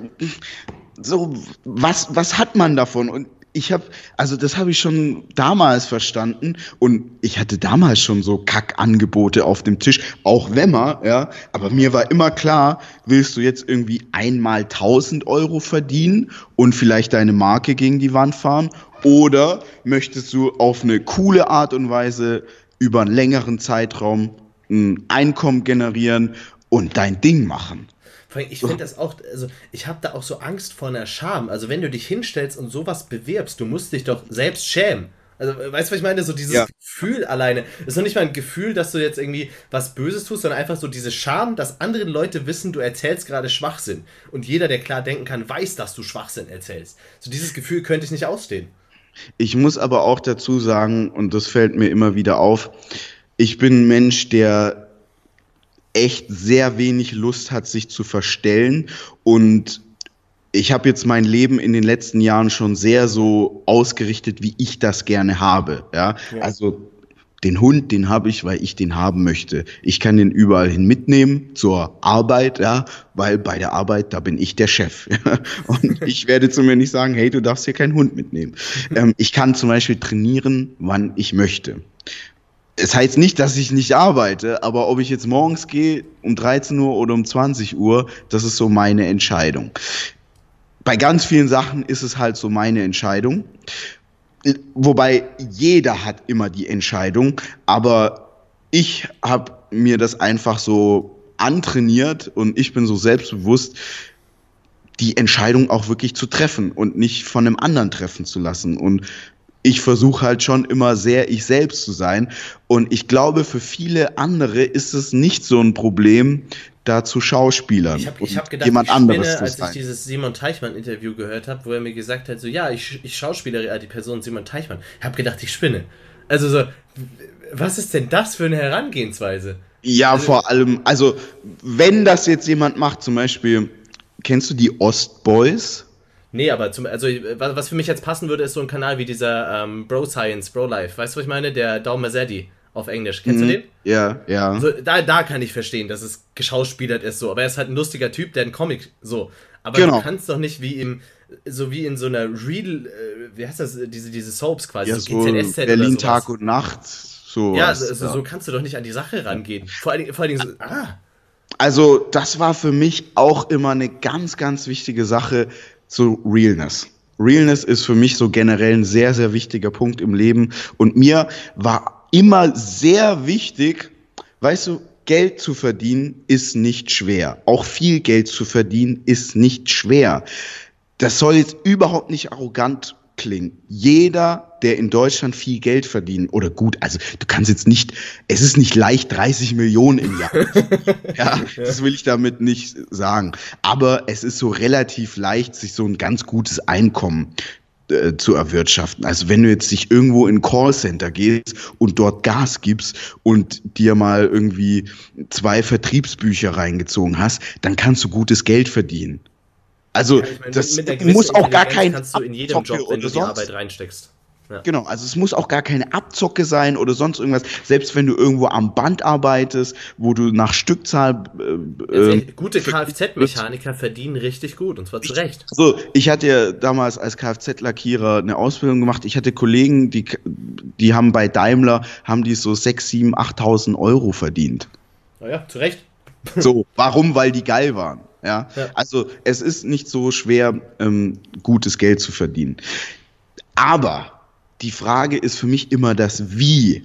so, was, was hat man davon? Und ich habe, also das habe ich schon damals verstanden und ich hatte damals schon so Kackangebote auf dem Tisch, auch wenn man, ja, aber mir war immer klar, willst du jetzt irgendwie einmal 1000 Euro verdienen und vielleicht deine Marke gegen die Wand fahren oder möchtest du auf eine coole Art und Weise über einen längeren Zeitraum ein Einkommen generieren und dein Ding machen? Ich finde das auch, also ich habe da auch so Angst vor einer Scham. Also wenn du dich hinstellst und sowas bewirbst, du musst dich doch selbst schämen. Also, weißt du, was ich meine? So dieses ja. Gefühl alleine. Es ist noch nicht mal ein Gefühl, dass du jetzt irgendwie was Böses tust, sondern einfach so diese Scham, dass andere Leute wissen, du erzählst gerade Schwachsinn. Und jeder, der klar denken kann, weiß, dass du Schwachsinn erzählst. So dieses Gefühl könnte ich nicht ausstehen. Ich muss aber auch dazu sagen, und das fällt mir immer wieder auf, ich bin ein Mensch, der echt sehr wenig Lust hat, sich zu verstellen. Und ich habe jetzt mein Leben in den letzten Jahren schon sehr so ausgerichtet, wie ich das gerne habe. Ja, ja. also den Hund, den habe ich, weil ich den haben möchte. Ich kann den überall hin mitnehmen zur Arbeit, ja, weil bei der Arbeit, da bin ich der Chef. Ja? Und ich werde zu mir nicht sagen, hey, du darfst hier keinen Hund mitnehmen. Ähm, ich kann zum Beispiel trainieren, wann ich möchte es heißt nicht, dass ich nicht arbeite, aber ob ich jetzt morgens gehe um 13 Uhr oder um 20 Uhr, das ist so meine Entscheidung. Bei ganz vielen Sachen ist es halt so meine Entscheidung. Wobei jeder hat immer die Entscheidung, aber ich habe mir das einfach so antrainiert und ich bin so selbstbewusst, die Entscheidung auch wirklich zu treffen und nicht von einem anderen treffen zu lassen. Und ich versuche halt schon immer sehr ich selbst zu sein. Und ich glaube, für viele andere ist es nicht so ein Problem, da zu Schauspielern. Ich habe hab gedacht, jemand ich anderes spinne, als ich dieses Simon Teichmann-Interview gehört habe, wo er mir gesagt hat, so ja, ich, ich schauspielere die Person Simon Teichmann. Ich habe gedacht, ich spinne. Also so, was ist denn das für eine Herangehensweise? Ja, also, vor allem, also wenn das jetzt jemand macht, zum Beispiel, kennst du die Ostboys? Nee, aber zum, also was für mich jetzt passen würde, ist so ein Kanal wie dieser ähm, Bro Science, Bro Life. Weißt du, was ich meine? Der Daumen Mazzetti auf Englisch. Kennst mhm. du den? Ja, ja. So, da, da kann ich verstehen, dass es geschauspielert ist so. Aber er ist halt ein lustiger Typ, der einen Comic so. Aber genau. du kannst doch nicht wie im, so wie in so einer Real, äh, wie heißt das, diese, diese Soaps quasi, ja, so, so Berlin Tag und Nacht. So ja, so, so, so, kannst du doch nicht an die Sache rangehen. Vor allen Dingen, vor allen Dingen so, ah. Also, das war für mich auch immer eine ganz, ganz wichtige Sache, zu Realness. Realness ist für mich so generell ein sehr, sehr wichtiger Punkt im Leben. Und mir war immer sehr wichtig, weißt du, Geld zu verdienen ist nicht schwer. Auch viel Geld zu verdienen ist nicht schwer. Das soll jetzt überhaupt nicht arrogant klingen. Jeder, der in Deutschland viel Geld verdient, oder gut, also du kannst jetzt nicht, es ist nicht leicht 30 Millionen im Jahr. ja, das will ich damit nicht sagen. Aber es ist so relativ leicht, sich so ein ganz gutes Einkommen äh, zu erwirtschaften. Also wenn du jetzt dich irgendwo in ein Callcenter gehst und dort Gas gibst und dir mal irgendwie zwei Vertriebsbücher reingezogen hast, dann kannst du gutes Geld verdienen. Also ja, meine, das muss auch gar kein kannst du in jedem Job, wenn du die Arbeit reinsteckst. Ja. Genau, also es muss auch gar keine Abzocke sein oder sonst irgendwas. Selbst wenn du irgendwo am Band arbeitest, wo du nach Stückzahl. Äh, ähm, gute Kfz-Mechaniker verdienen richtig gut und zwar zu Recht. So, ich hatte ja damals als Kfz-Lackierer eine Ausbildung gemacht. Ich hatte Kollegen, die, die haben bei Daimler haben die so 6, 7, 8.000 Euro verdient. Naja, zu Recht. So, warum? Weil die geil waren. Ja? ja. Also es ist nicht so schwer, ähm, gutes Geld zu verdienen. Aber die Frage ist für mich immer das Wie.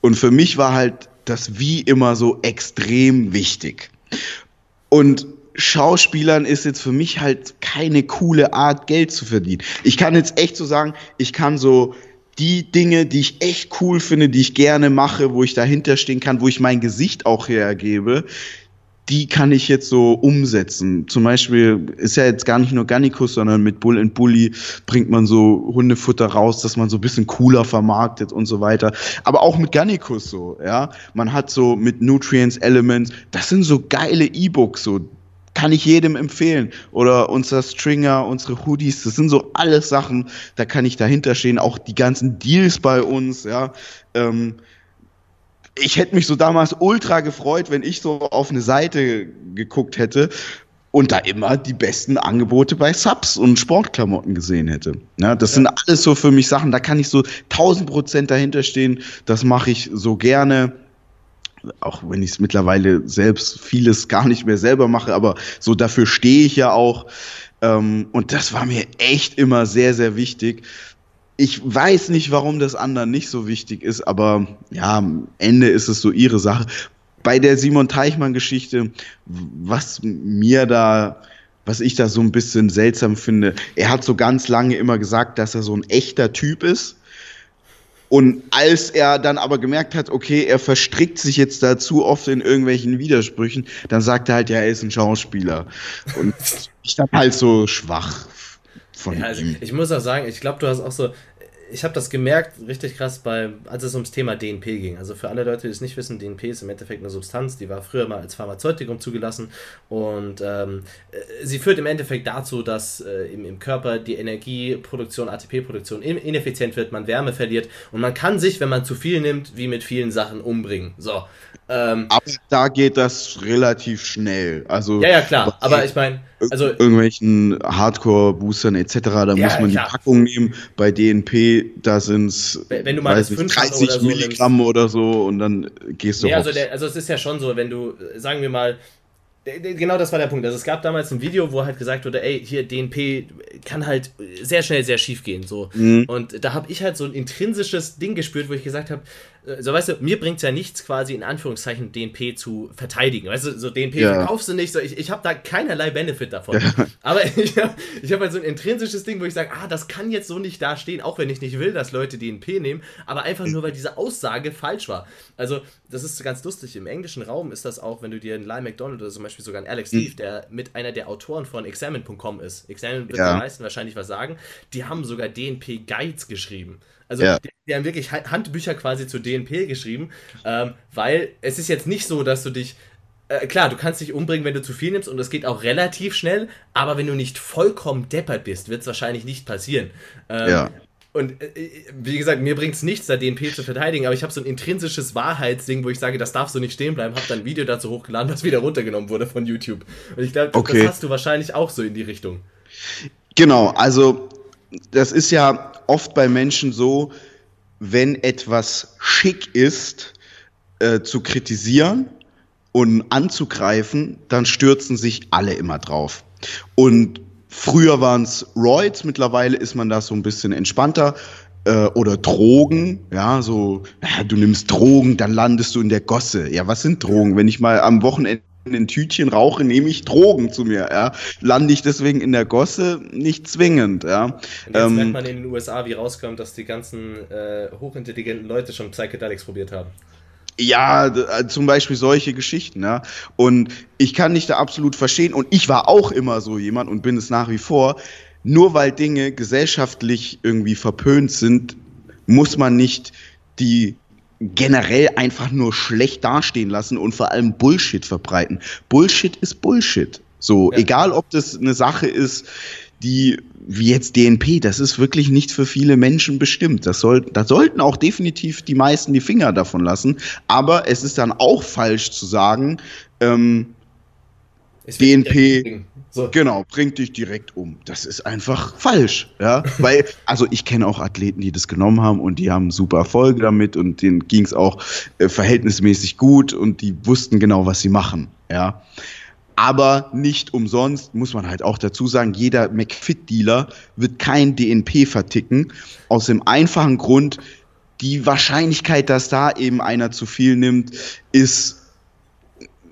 Und für mich war halt das Wie immer so extrem wichtig. Und Schauspielern ist jetzt für mich halt keine coole Art, Geld zu verdienen. Ich kann jetzt echt so sagen, ich kann so die Dinge, die ich echt cool finde, die ich gerne mache, wo ich dahinter stehen kann, wo ich mein Gesicht auch hergebe, die kann ich jetzt so umsetzen. Zum Beispiel ist ja jetzt gar nicht nur Gannikus, sondern mit Bull and Bully bringt man so Hundefutter raus, dass man so ein bisschen cooler vermarktet und so weiter. Aber auch mit Gannikus so, ja. Man hat so mit Nutrients Elements, das sind so geile E-Books, so kann ich jedem empfehlen. Oder unser Stringer, unsere Hoodies, das sind so alles Sachen, da kann ich dahinter stehen. Auch die ganzen Deals bei uns, ja. Ähm, ich hätte mich so damals ultra gefreut, wenn ich so auf eine Seite geguckt hätte und da immer die besten Angebote bei Subs und Sportklamotten gesehen hätte. Ja, das sind alles so für mich Sachen, da kann ich so 1000 Prozent dahinter stehen. Das mache ich so gerne auch wenn ich es mittlerweile selbst vieles gar nicht mehr selber mache, aber so dafür stehe ich ja auch. Ähm, und das war mir echt immer sehr, sehr wichtig. Ich weiß nicht, warum das anderen nicht so wichtig ist, aber ja, am Ende ist es so ihre Sache. Bei der Simon Teichmann-Geschichte, was mir da, was ich da so ein bisschen seltsam finde, er hat so ganz lange immer gesagt, dass er so ein echter Typ ist und als er dann aber gemerkt hat, okay, er verstrickt sich jetzt da zu oft in irgendwelchen Widersprüchen, dann sagt er halt, ja, er ist ein Schauspieler. Und ich dann halt so schwach von ja, also ihm. Ich muss auch sagen, ich glaube, du hast auch so, ich habe das gemerkt, richtig krass, bei, als es ums Thema DNP ging. Also für alle Leute, die es nicht wissen, DNP ist im Endeffekt eine Substanz, die war früher mal als Pharmazeutikum zugelassen und ähm, äh, sie führt im Endeffekt dazu, dass äh, im, im Körper die Energieproduktion, ATP-Produktion ineffizient wird, man Wärme verliert und man kann sich, wenn man zu viel nimmt, wie mit vielen Sachen umbringen. So. Ähm, aber da geht das relativ schnell. Also, ja, ja, klar. Aber ich meine, also irgendwelchen Hardcore-Boostern etc., da ja, muss man klar. die Packung nehmen. Bei DNP, da sind es wenn du mal 30 oder so Milligramm oder so und dann gehst du ja, also, der, also es ist ja schon so, wenn du, sagen wir mal, Genau das war der Punkt. Also es gab damals ein Video, wo halt gesagt wurde, ey, hier DNP kann halt sehr schnell sehr schief gehen. So. Mhm. Und da habe ich halt so ein intrinsisches Ding gespürt, wo ich gesagt habe, so weißt du, mir bringt es ja nichts quasi in Anführungszeichen DNP zu verteidigen. Weißt du, so DNP ja. verkaufst du nicht, so ich, ich habe da keinerlei Benefit davon. Ja. Aber ich habe ich hab halt so ein intrinsisches Ding, wo ich sage, ah, das kann jetzt so nicht dastehen, auch wenn ich nicht will, dass Leute DNP nehmen, aber einfach nur, weil diese Aussage falsch war. Also, das ist ganz lustig. Im englischen Raum ist das auch, wenn du dir einen Lyle McDonald oder zum Beispiel sogar einen Alex Steve, mhm. der mit einer der Autoren von Examine.com ist, Examine wird ja. den meisten wahrscheinlich was sagen, die haben sogar DNP-Guides geschrieben. Also ja. die, die, haben wirklich Handbücher quasi zu DNP geschrieben, ähm, weil es ist jetzt nicht so, dass du dich äh, klar, du kannst dich umbringen, wenn du zu viel nimmst und es geht auch relativ schnell, aber wenn du nicht vollkommen deppert bist, wird es wahrscheinlich nicht passieren. Ähm, ja. Und äh, wie gesagt, mir bringt es nichts, da DNP zu verteidigen, aber ich habe so ein intrinsisches Wahrheitsding, wo ich sage, das darf so nicht stehen bleiben, habe dann ein Video dazu hochgeladen, was wieder runtergenommen wurde von YouTube. Und ich glaube, okay. das hast du wahrscheinlich auch so in die Richtung. Genau, also das ist ja oft bei Menschen so, wenn etwas schick ist, äh, zu kritisieren und anzugreifen, dann stürzen sich alle immer drauf. Und früher waren es Roids, mittlerweile ist man da so ein bisschen entspannter. Äh, oder Drogen, ja, so, ja, du nimmst Drogen, dann landest du in der Gosse. Ja, was sind Drogen? Wenn ich mal am Wochenende ein Tütchen rauche, nehme ich Drogen zu mir. Ja. Lande ich deswegen in der Gosse? Nicht zwingend. Ja. Und jetzt ähm, merkt man in den USA, wie rauskommt, dass die ganzen äh, hochintelligenten Leute schon Psychedelics probiert haben. Ja, äh, zum Beispiel solche Geschichten, ja. Und ich kann dich da absolut verstehen. Und ich war auch immer so jemand und bin es nach wie vor. Nur weil Dinge gesellschaftlich irgendwie verpönt sind, muss man nicht die generell einfach nur schlecht dastehen lassen und vor allem Bullshit verbreiten. Bullshit ist Bullshit. So, ja. egal ob das eine Sache ist, die wie jetzt DNP, das ist wirklich nicht für viele Menschen bestimmt. Das soll, da sollten auch definitiv die meisten die Finger davon lassen. Aber es ist dann auch falsch zu sagen, ähm, DNP, so. genau, bringt dich direkt um. Das ist einfach falsch, ja. Weil, also ich kenne auch Athleten, die das genommen haben und die haben super Erfolge damit und denen ging es auch äh, verhältnismäßig gut und die wussten genau, was sie machen, ja. Aber nicht umsonst, muss man halt auch dazu sagen, jeder McFit-Dealer wird kein DNP verticken. Aus dem einfachen Grund, die Wahrscheinlichkeit, dass da eben einer zu viel nimmt, ist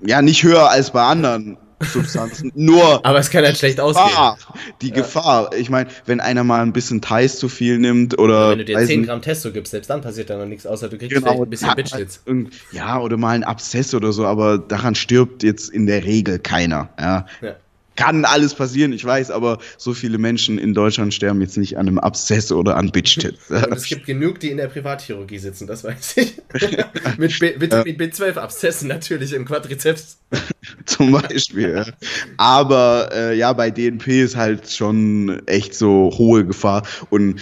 ja nicht höher als bei anderen Substanzen. Nur. Aber es kann halt schlecht Gefahr, ausgehen. Die ja. Gefahr. Ich meine, wenn einer mal ein bisschen Thais zu viel nimmt oder. wenn du dir 10 Gramm Testo gibst, selbst dann passiert da noch nichts, außer du kriegst genau, ein bisschen Bitchhits. Ja, oder mal ein Abszess oder so, aber daran stirbt jetzt in der Regel keiner. Ja. ja kann alles passieren, ich weiß, aber so viele Menschen in Deutschland sterben jetzt nicht an einem Abszess oder an Bitchtits. es gibt genug, die in der Privatchirurgie sitzen, das weiß ich. mit Vitamin B12-Abszessen natürlich im Quadrizeps. Zum Beispiel. Aber äh, ja, bei DNP ist halt schon echt so hohe Gefahr. Und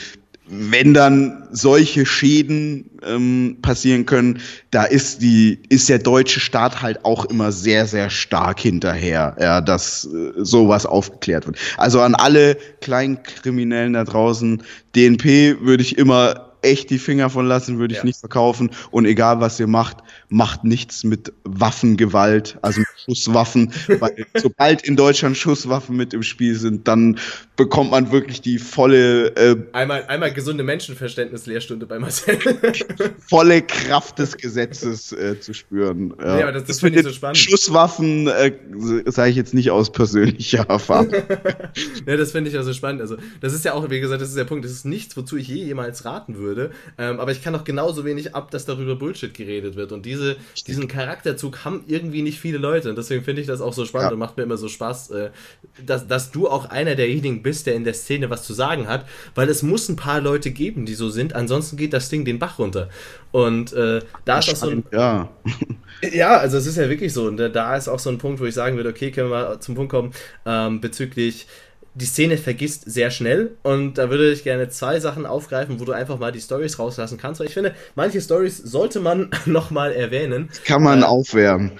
wenn dann solche Schäden ähm, passieren können, da ist die ist der deutsche Staat halt auch immer sehr sehr stark hinterher, ja, dass äh, sowas aufgeklärt wird. Also an alle Kleinkriminellen da draußen, DNP würde ich immer echt die Finger von lassen, würde ich ja. nicht verkaufen. Und egal was ihr macht, macht nichts mit Waffengewalt, also mit Schusswaffen. weil sobald in Deutschland Schusswaffen mit im Spiel sind, dann bekommt man wirklich die volle. Äh, einmal, einmal gesunde Menschenverständnis-Lehrstunde bei Marcel. volle Kraft des Gesetzes äh, zu spüren. Ja, ja das, das finde ich so spannend. Schusswaffen äh, sage ich jetzt nicht aus persönlicher Erfahrung. ja, das finde ich ja so spannend. Also, das ist ja auch, wie gesagt, das ist der Punkt. Das ist nichts, wozu ich je jemals raten würde. Ähm, aber ich kann auch genauso wenig ab, dass darüber Bullshit geredet wird. Und diese, diesen Charakterzug haben irgendwie nicht viele Leute. Und deswegen finde ich das auch so spannend ja. und macht mir immer so Spaß, äh, dass, dass du auch einer derjenigen bist, der in der Szene was zu sagen hat, weil es muss ein paar Leute geben, die so sind, ansonsten geht das Ding den Bach runter. Und äh, da ist auch so ein. Ja. ja, also es ist ja wirklich so. Und da ist auch so ein Punkt, wo ich sagen würde, okay, können wir zum Punkt kommen, ähm, bezüglich die Szene vergisst sehr schnell und da würde ich gerne zwei Sachen aufgreifen, wo du einfach mal die Stories rauslassen kannst, weil ich finde, manche Stories sollte man nochmal erwähnen. Kann man äh, aufwärmen.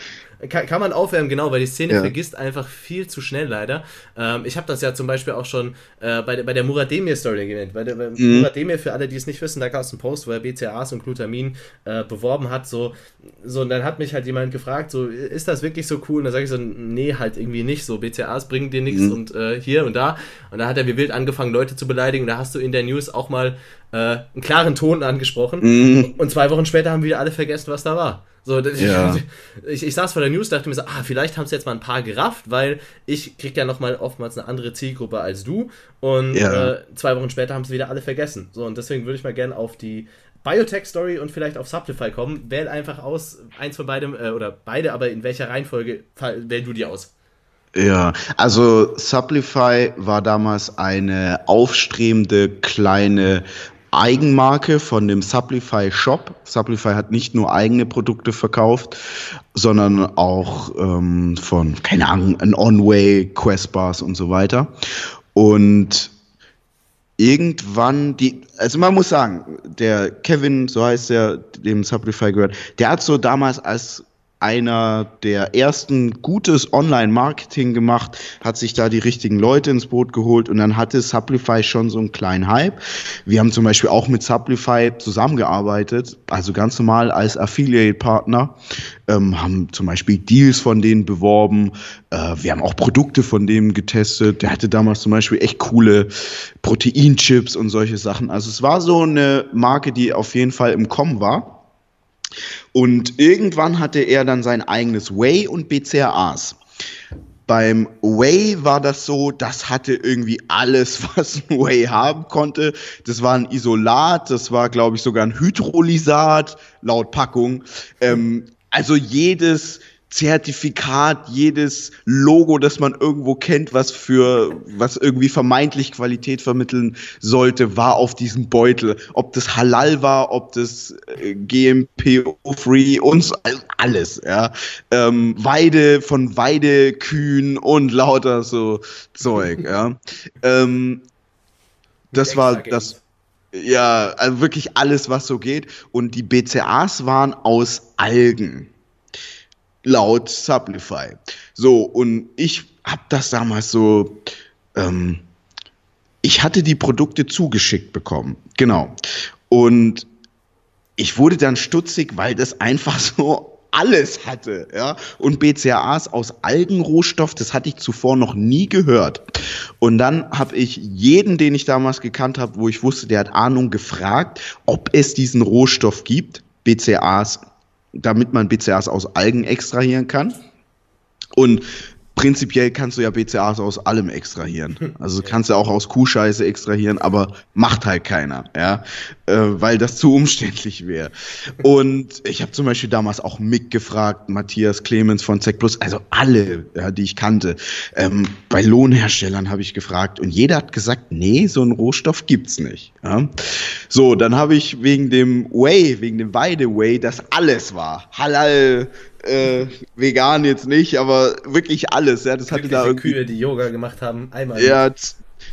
Kann, kann man aufwärmen, genau, weil die Szene ja. vergisst einfach viel zu schnell leider. Ähm, ich habe das ja zum Beispiel auch schon äh, bei, der, bei der Murademir-Story genannt. Bei der bei mhm. Murademir, für alle, die es nicht wissen, da gab es einen Post, wo er BCAAs und Glutamin äh, beworben hat. So, so, und dann hat mich halt jemand gefragt, so, ist das wirklich so cool? Und dann sage ich so, nee, halt irgendwie nicht. So, BCAAs bringen dir nichts mhm. und äh, hier und da. Und da hat er wie wild angefangen, Leute zu beleidigen. Und da hast du in der News auch mal äh, einen klaren Ton angesprochen. Mhm. Und zwei Wochen später haben wieder alle vergessen, was da war. So, ja. ich, ich saß vor der News, dachte mir so, ah, vielleicht haben es jetzt mal ein paar gerafft, weil ich krieg ja nochmal oftmals eine andere Zielgruppe als du. Und ja. äh, zwei Wochen später haben es wieder alle vergessen. So, und deswegen würde ich mal gerne auf die Biotech-Story und vielleicht auf Subtify kommen. Wähl einfach aus, eins von beidem, äh, oder beide, aber in welcher Reihenfolge wähl du die aus? Ja, also Sublify war damals eine aufstrebende kleine Eigenmarke von dem Sublify Shop. Sublify hat nicht nur eigene Produkte verkauft, sondern auch ähm, von, keine Ahnung, an Onway, Questbars und so weiter. Und irgendwann die, also man muss sagen, der Kevin, so heißt er, dem Sublify gehört, der hat so damals als einer der ersten gutes Online-Marketing gemacht, hat sich da die richtigen Leute ins Boot geholt und dann hatte Sublify schon so einen kleinen Hype. Wir haben zum Beispiel auch mit Sublify zusammengearbeitet, also ganz normal als Affiliate-Partner, ähm, haben zum Beispiel Deals von denen beworben. Äh, wir haben auch Produkte von denen getestet. Der hatte damals zum Beispiel echt coole Proteinchips und solche Sachen. Also es war so eine Marke, die auf jeden Fall im Kommen war. Und irgendwann hatte er dann sein eigenes Whey und BCAAs. Beim Whey war das so, das hatte irgendwie alles, was ein Whey haben konnte. Das war ein Isolat, das war, glaube ich, sogar ein Hydrolysat, laut Packung. Ähm, also jedes, Zertifikat, jedes Logo, das man irgendwo kennt, was für, was irgendwie vermeintlich Qualität vermitteln sollte, war auf diesem Beutel. Ob das Halal war, ob das äh, GMPO-free und alles, ja. Ähm, Weide von Weidekühen und lauter so Zeug, ja. Ähm, das war das, ja, also wirklich alles, was so geht. Und die BCAs waren aus Algen laut Sublify. So, und ich habe das damals so, ähm, ich hatte die Produkte zugeschickt bekommen, genau. Und ich wurde dann stutzig, weil das einfach so alles hatte, ja. Und BCAAs aus Algenrohstoff, das hatte ich zuvor noch nie gehört. Und dann habe ich jeden, den ich damals gekannt habe, wo ich wusste, der hat Ahnung, gefragt, ob es diesen Rohstoff gibt. BCAAs damit man BCAAs aus Algen extrahieren kann. Und prinzipiell kannst du ja BCAAs aus allem extrahieren. Also kannst du auch aus Kuhscheiße extrahieren, aber macht halt keiner, ja, äh, weil das zu umständlich wäre. Und ich habe zum Beispiel damals auch Mick gefragt, Matthias Clemens von Zec Plus, also alle, ja, die ich kannte. Ähm, bei Lohnherstellern habe ich gefragt und jeder hat gesagt, nee, so einen Rohstoff gibt's nicht. Ja. So, dann habe ich wegen dem Whey, wegen dem Weide Whey, das alles war, Halal, äh, vegan jetzt nicht, aber wirklich alles. Ja, das hatte da irgendwie. Kühe, die Yoga gemacht haben, einmal. Ja,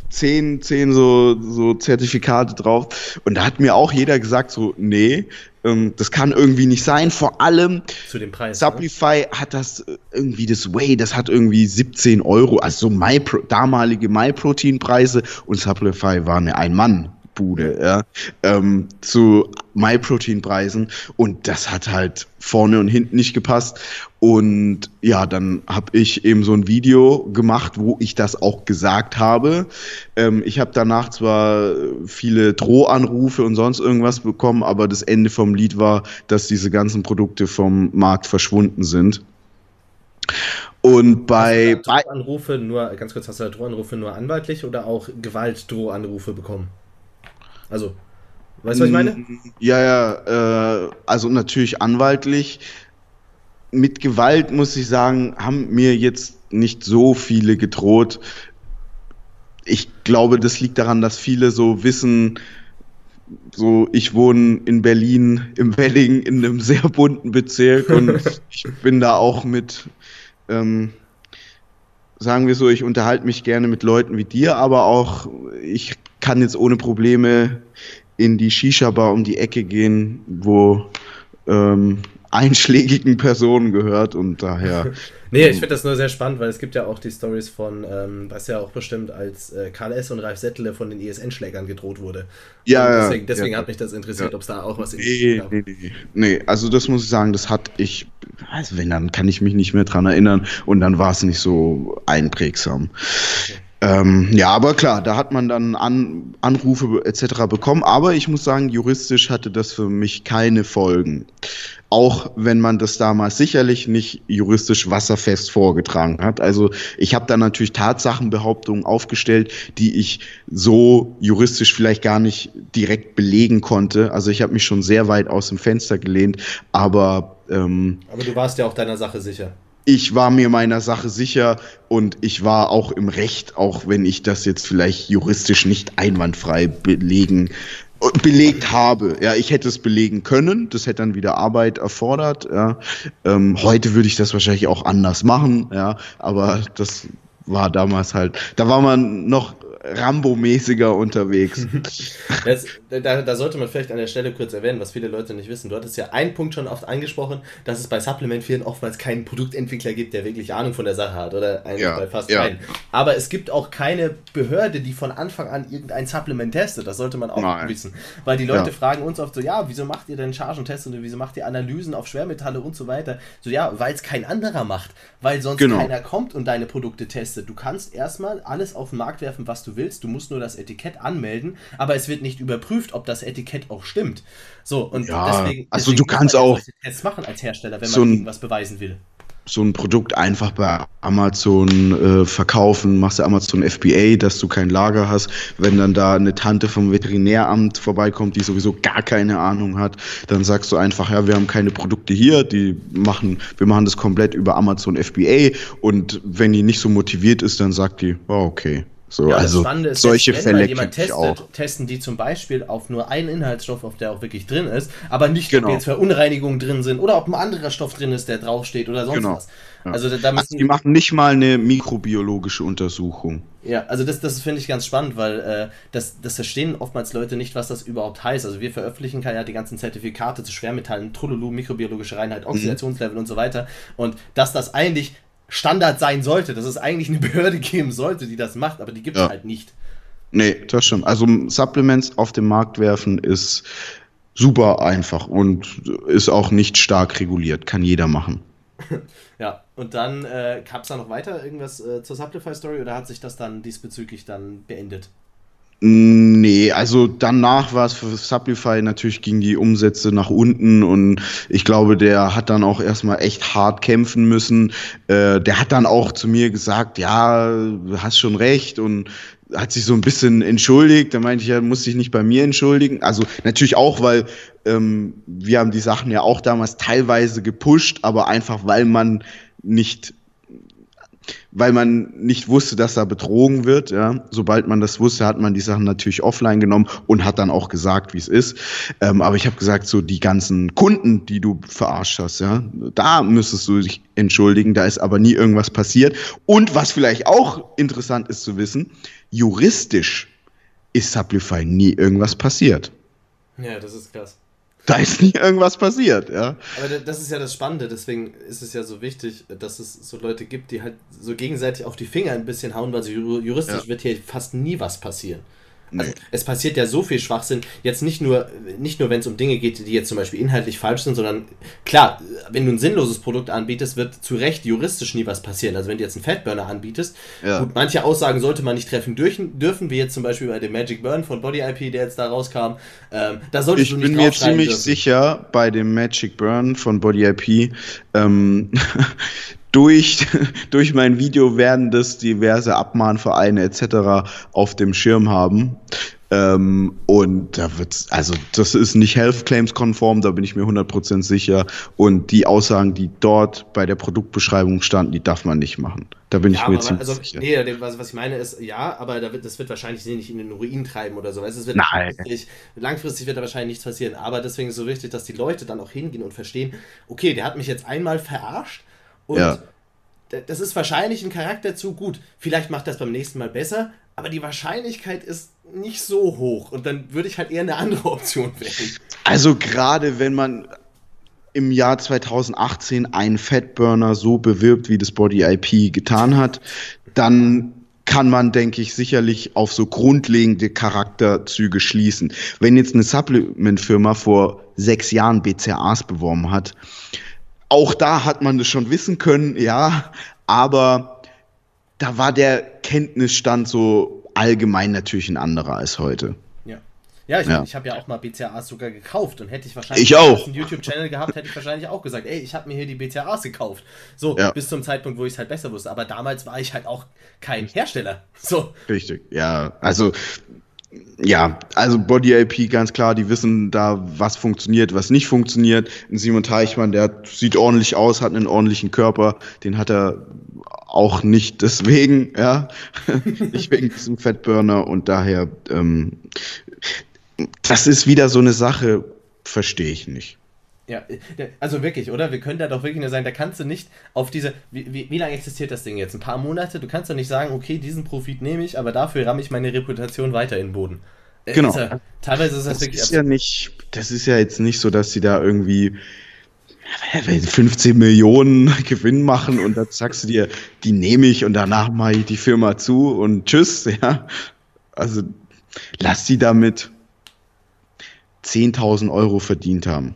zehn, zehn so, so Zertifikate drauf. Und da hat mir auch jeder gesagt, so, nee, ähm, das kann irgendwie nicht sein. Vor allem, Zu dem Preis. Supplyfy hat das äh, irgendwie, das Way, das hat irgendwie 17 Euro, also so MyPro, damalige MyProtein-Preise und Supplyfy war eine Ein-Mann. Bude, ja, ähm, zu MyProtein-Preisen und das hat halt vorne und hinten nicht gepasst und ja, dann habe ich eben so ein Video gemacht, wo ich das auch gesagt habe. Ähm, ich habe danach zwar viele Drohanrufe und sonst irgendwas bekommen, aber das Ende vom Lied war, dass diese ganzen Produkte vom Markt verschwunden sind. Und bei, Drohanrufe nur, ganz kurz, hast du Drohanrufe nur anwaltlich oder auch Gewaltdrohanrufe bekommen? Also, weißt du, was ich meine? Mm, Ja, ja, äh, also natürlich anwaltlich. Mit Gewalt muss ich sagen, haben mir jetzt nicht so viele gedroht. Ich glaube, das liegt daran, dass viele so wissen, so ich wohne in Berlin im Wedding in einem sehr bunten Bezirk und ich bin da auch mit, ähm, sagen wir so, ich unterhalte mich gerne mit Leuten wie dir, aber auch ich kann jetzt ohne Probleme in die Shisha-Bar um die Ecke gehen, wo ähm, einschlägigen Personen gehört und daher. Nee, ich finde das nur sehr spannend, weil es gibt ja auch die Stories von, ähm, was ja auch bestimmt als äh, Karl S. und Ralf Settele von den ISN-Schlägern gedroht wurde. Ja, Und deswegen, deswegen ja. hat mich das interessiert, Ja. ob es da auch was Nee, gab. nee, nee, nee, also das muss ich sagen, das hat ich, also wenn, dann kann ich mich nicht mehr dran erinnern und dann war es nicht so einprägsam. Ähm, ja, aber klar, da hat man dann An Anrufe etc. bekommen, aber ich muss sagen, juristisch hatte das für mich keine Folgen. Auch wenn man das damals sicherlich nicht juristisch wasserfest vorgetragen hat. Also ich habe da natürlich Tatsachenbehauptungen aufgestellt, die ich so juristisch vielleicht gar nicht direkt belegen konnte. Also ich habe mich schon sehr weit aus dem Fenster gelehnt, aber ähm, Aber du warst ja auch deiner Sache sicher. Ich war mir meiner Sache sicher und ich war auch im Recht, auch wenn ich das jetzt vielleicht juristisch nicht einwandfrei belegen belegt habe. Ja, ich hätte es belegen können, das hätte dann wieder Arbeit erfordert. Ja. Ähm, heute würde ich das wahrscheinlich auch anders machen, ja, aber das war damals halt, da war man noch Rambo-mäßiger unterwegs. Das, da, da sollte man vielleicht an der Stelle kurz erwähnen, was viele Leute nicht wissen. Du hattest ja einen Punkt schon oft angesprochen, dass es bei Supplement-Firmen oftmals keinen Produktentwickler gibt, der wirklich Ahnung von der Sache hat. Oder eigentlich Ja, bei fast ja. keinen. Aber es gibt auch keine Behörde, die von Anfang an irgendein Supplement testet. Das sollte man auch Nein. wissen. Weil die Leute Ja. fragen uns oft so, ja, wieso macht ihr denn Chargentests und wieso macht ihr Analysen auf Schwermetalle und so weiter? So, ja, weil es kein anderer macht. Weil sonst Genau. keiner kommt und deine Produkte testet. Du kannst erstmal alles auf den Markt werfen, was du willst. Du musst nur das Etikett anmelden, aber es wird nicht überprüft, ob das Etikett auch stimmt. So, und Ja, deswegen. also deswegen du kannst auch Tests machen als Hersteller, wenn so man irgendwas beweisen will. so ein Produkt einfach bei Amazon äh, verkaufen, machst du Amazon FBA, dass du kein Lager hast. Wenn dann da eine Tante vom Veterinäramt vorbeikommt, die sowieso gar keine Ahnung hat, dann sagst du einfach, ja, wir haben keine Produkte hier, die machen, wir machen das komplett über Amazon FBA und wenn die nicht so motiviert ist, dann sagt die, oh, okay. So, Ja, also ist, solche wenn Fälle jemand testet, auch. testen die zum Beispiel auf nur einen Inhaltsstoff, auf der auch wirklich drin ist, aber nicht, Genau. ob jetzt Verunreinigungen drin sind oder ob ein anderer Stoff drin ist, der draufsteht oder sonst Genau. was. Ja. Also da, da Also die machen nicht mal eine mikrobiologische Untersuchung. Ja, also das, das finde ich ganz spannend, weil äh, das, das verstehen oftmals Leute nicht, was das überhaupt heißt. Also wir veröffentlichen ja die ganzen Zertifikate zu Schwermetallen, Trululu, mikrobiologische Reinheit, Oxidationslevel und so weiter. Und dass das eigentlich Standard sein sollte, dass es eigentlich eine Behörde geben sollte, die das macht, aber die gibt es Ja. halt nicht. Nee, das stimmt. Also Supplements auf den Markt werfen ist super einfach und ist auch nicht stark reguliert. Kann jeder machen. Ja, und dann äh, gab es da noch weiter irgendwas äh, zur Supplyfy-Story oder hat sich das dann diesbezüglich dann beendet? Nee, also danach war es für Supplyfy natürlich gingen die Umsätze nach unten und ich glaube, der hat dann auch erstmal echt hart kämpfen müssen. Äh, der hat dann auch zu mir gesagt, ja, du hast schon recht und hat sich so ein bisschen entschuldigt. Da meinte ich, er muss sich nicht bei mir entschuldigen. Also natürlich auch, weil ähm, wir haben die Sachen ja auch damals teilweise gepusht, aber einfach weil man nicht weil man nicht wusste, dass da betrogen wird. Ja. Sobald man das wusste, hat man die Sachen natürlich offline genommen und hat dann auch gesagt, wie es ist. Ähm, aber ich habe gesagt, so die ganzen Kunden, die du verarscht hast, ja, da müsstest du dich entschuldigen. Da ist aber nie irgendwas passiert. Und was vielleicht auch interessant ist zu wissen, juristisch ist Sublify nie irgendwas passiert. Ja, das ist krass. Da ist nie irgendwas passiert, ja. Aber das ist ja das Spannende, deswegen ist es ja so wichtig, dass es so Leute gibt, die halt so gegenseitig auf die Finger ein bisschen hauen, weil so juristisch ja. wird hier fast nie was passieren. Nee. Also, es passiert ja so viel Schwachsinn, jetzt nicht nur, nicht nur wenn es um Dinge geht, die jetzt zum Beispiel inhaltlich falsch sind, sondern klar, wenn du ein sinnloses Produkt anbietest, wird zu Recht juristisch nie was passieren. Also wenn du jetzt einen Fatburner anbietest, ja. gut, manche Aussagen sollte man nicht treffen dürfen, wie jetzt zum Beispiel bei dem Magic Burn von Body IP, der jetzt da rauskam. Ähm, da solltest ich du nicht bin mir ziemlich dürfen. sicher, bei dem Magic Burn von Body IP, ähm, durch, durch mein Video werden das diverse Abmahnvereine etc. auf dem Schirm haben. Ähm, und da wird, also das ist nicht Health Claims konform, da bin ich mir 100% sicher. Und die Aussagen, die dort bei der Produktbeschreibung standen, die darf man nicht machen. Da bin ja, ich mir ziemlich also, sicher. Nee, was, was ich meine ist, ja, aber da wird, das wird wahrscheinlich nicht in den Ruin treiben oder so. Es wird Nein. Langfristig, langfristig wird da wahrscheinlich nichts passieren. Aber deswegen ist es so wichtig, dass die Leute dann auch hingehen und verstehen, okay, der hat mich jetzt einmal verarscht und ja. das ist wahrscheinlich ein Charakterzug. Gut, vielleicht macht das beim nächsten Mal besser, aber die Wahrscheinlichkeit ist nicht so hoch. Und dann würde ich halt eher eine andere Option wählen. Also gerade wenn man im Jahr 2018 einen Fatburner so bewirbt, wie das Body IP getan hat, dann kann man, denke ich, sicherlich auf so grundlegende Charakterzüge schließen. Wenn jetzt eine Supplement-Firma vor sechs Jahren BCAAs beworben hat, auch da hat man das schon wissen können, ja, aber da war der Kenntnisstand so allgemein natürlich ein anderer als heute. Ja. Ja, ich, ja. ich habe ja auch mal BCAAs sogar gekauft und hätte ich wahrscheinlich ich auch. einen YouTube-Channel gehabt, hätte ich wahrscheinlich auch gesagt, ey, ich habe mir hier die BCAAs gekauft. So, ja. bis zum Zeitpunkt, wo ich es halt besser wusste. Aber damals war ich halt auch kein Hersteller. So. Richtig, ja. Also ja, also Body AP ganz klar, die wissen da, was funktioniert, was nicht funktioniert. Ein Simon Teichmann, der sieht ordentlich aus, hat einen ordentlichen Körper, den hat er auch nicht deswegen, ja, nicht wegen diesem Fettburner und daher, ähm, das ist wieder so eine Sache, verstehe ich nicht. Ja, also wirklich, oder? Wir können da doch wirklich nur sagen, da kannst du nicht auf diese. Wie, wie, wie, lange existiert das Ding jetzt? Ein paar Monate? Du kannst doch nicht sagen, okay, diesen Profit nehme ich, aber dafür ramme ich meine Reputation weiter in den Boden. Äh, genau. Ist ja, teilweise ist das, das wirklich. Ist ja nicht, das ist ja jetzt nicht so, dass sie da irgendwie 15 Millionen Gewinn machen und dann sagst du dir, die nehme ich und danach mache ich die Firma zu und tschüss, ja. Also lass sie damit 10.000 Euro verdient haben.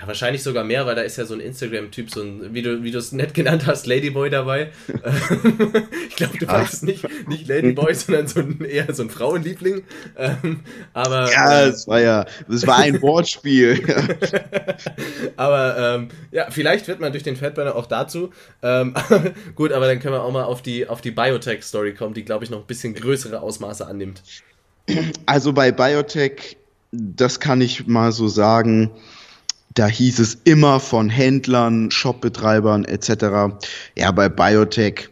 Ja, wahrscheinlich sogar mehr, weil da ist ja so ein Instagram-Typ, so ein, wie du, es nett genannt hast, Ladyboy dabei. ich glaube, du weißt nicht, nicht Ladyboy, sondern so ein, eher so ein Frauenliebling. Ähm, aber, ja, es war ja, das war ein Wortspiel. aber ähm, ja, vielleicht wird man durch den Fatburner auch dazu. Ähm, gut, aber dann können wir auch mal auf die, auf die Biotech-Story kommen, die, glaube ich, noch ein bisschen größere Ausmaße annimmt. Also bei Biotech, das kann ich mal so sagen, da hieß es immer von Händlern, Shopbetreibern etc. Ja, bei Biotech,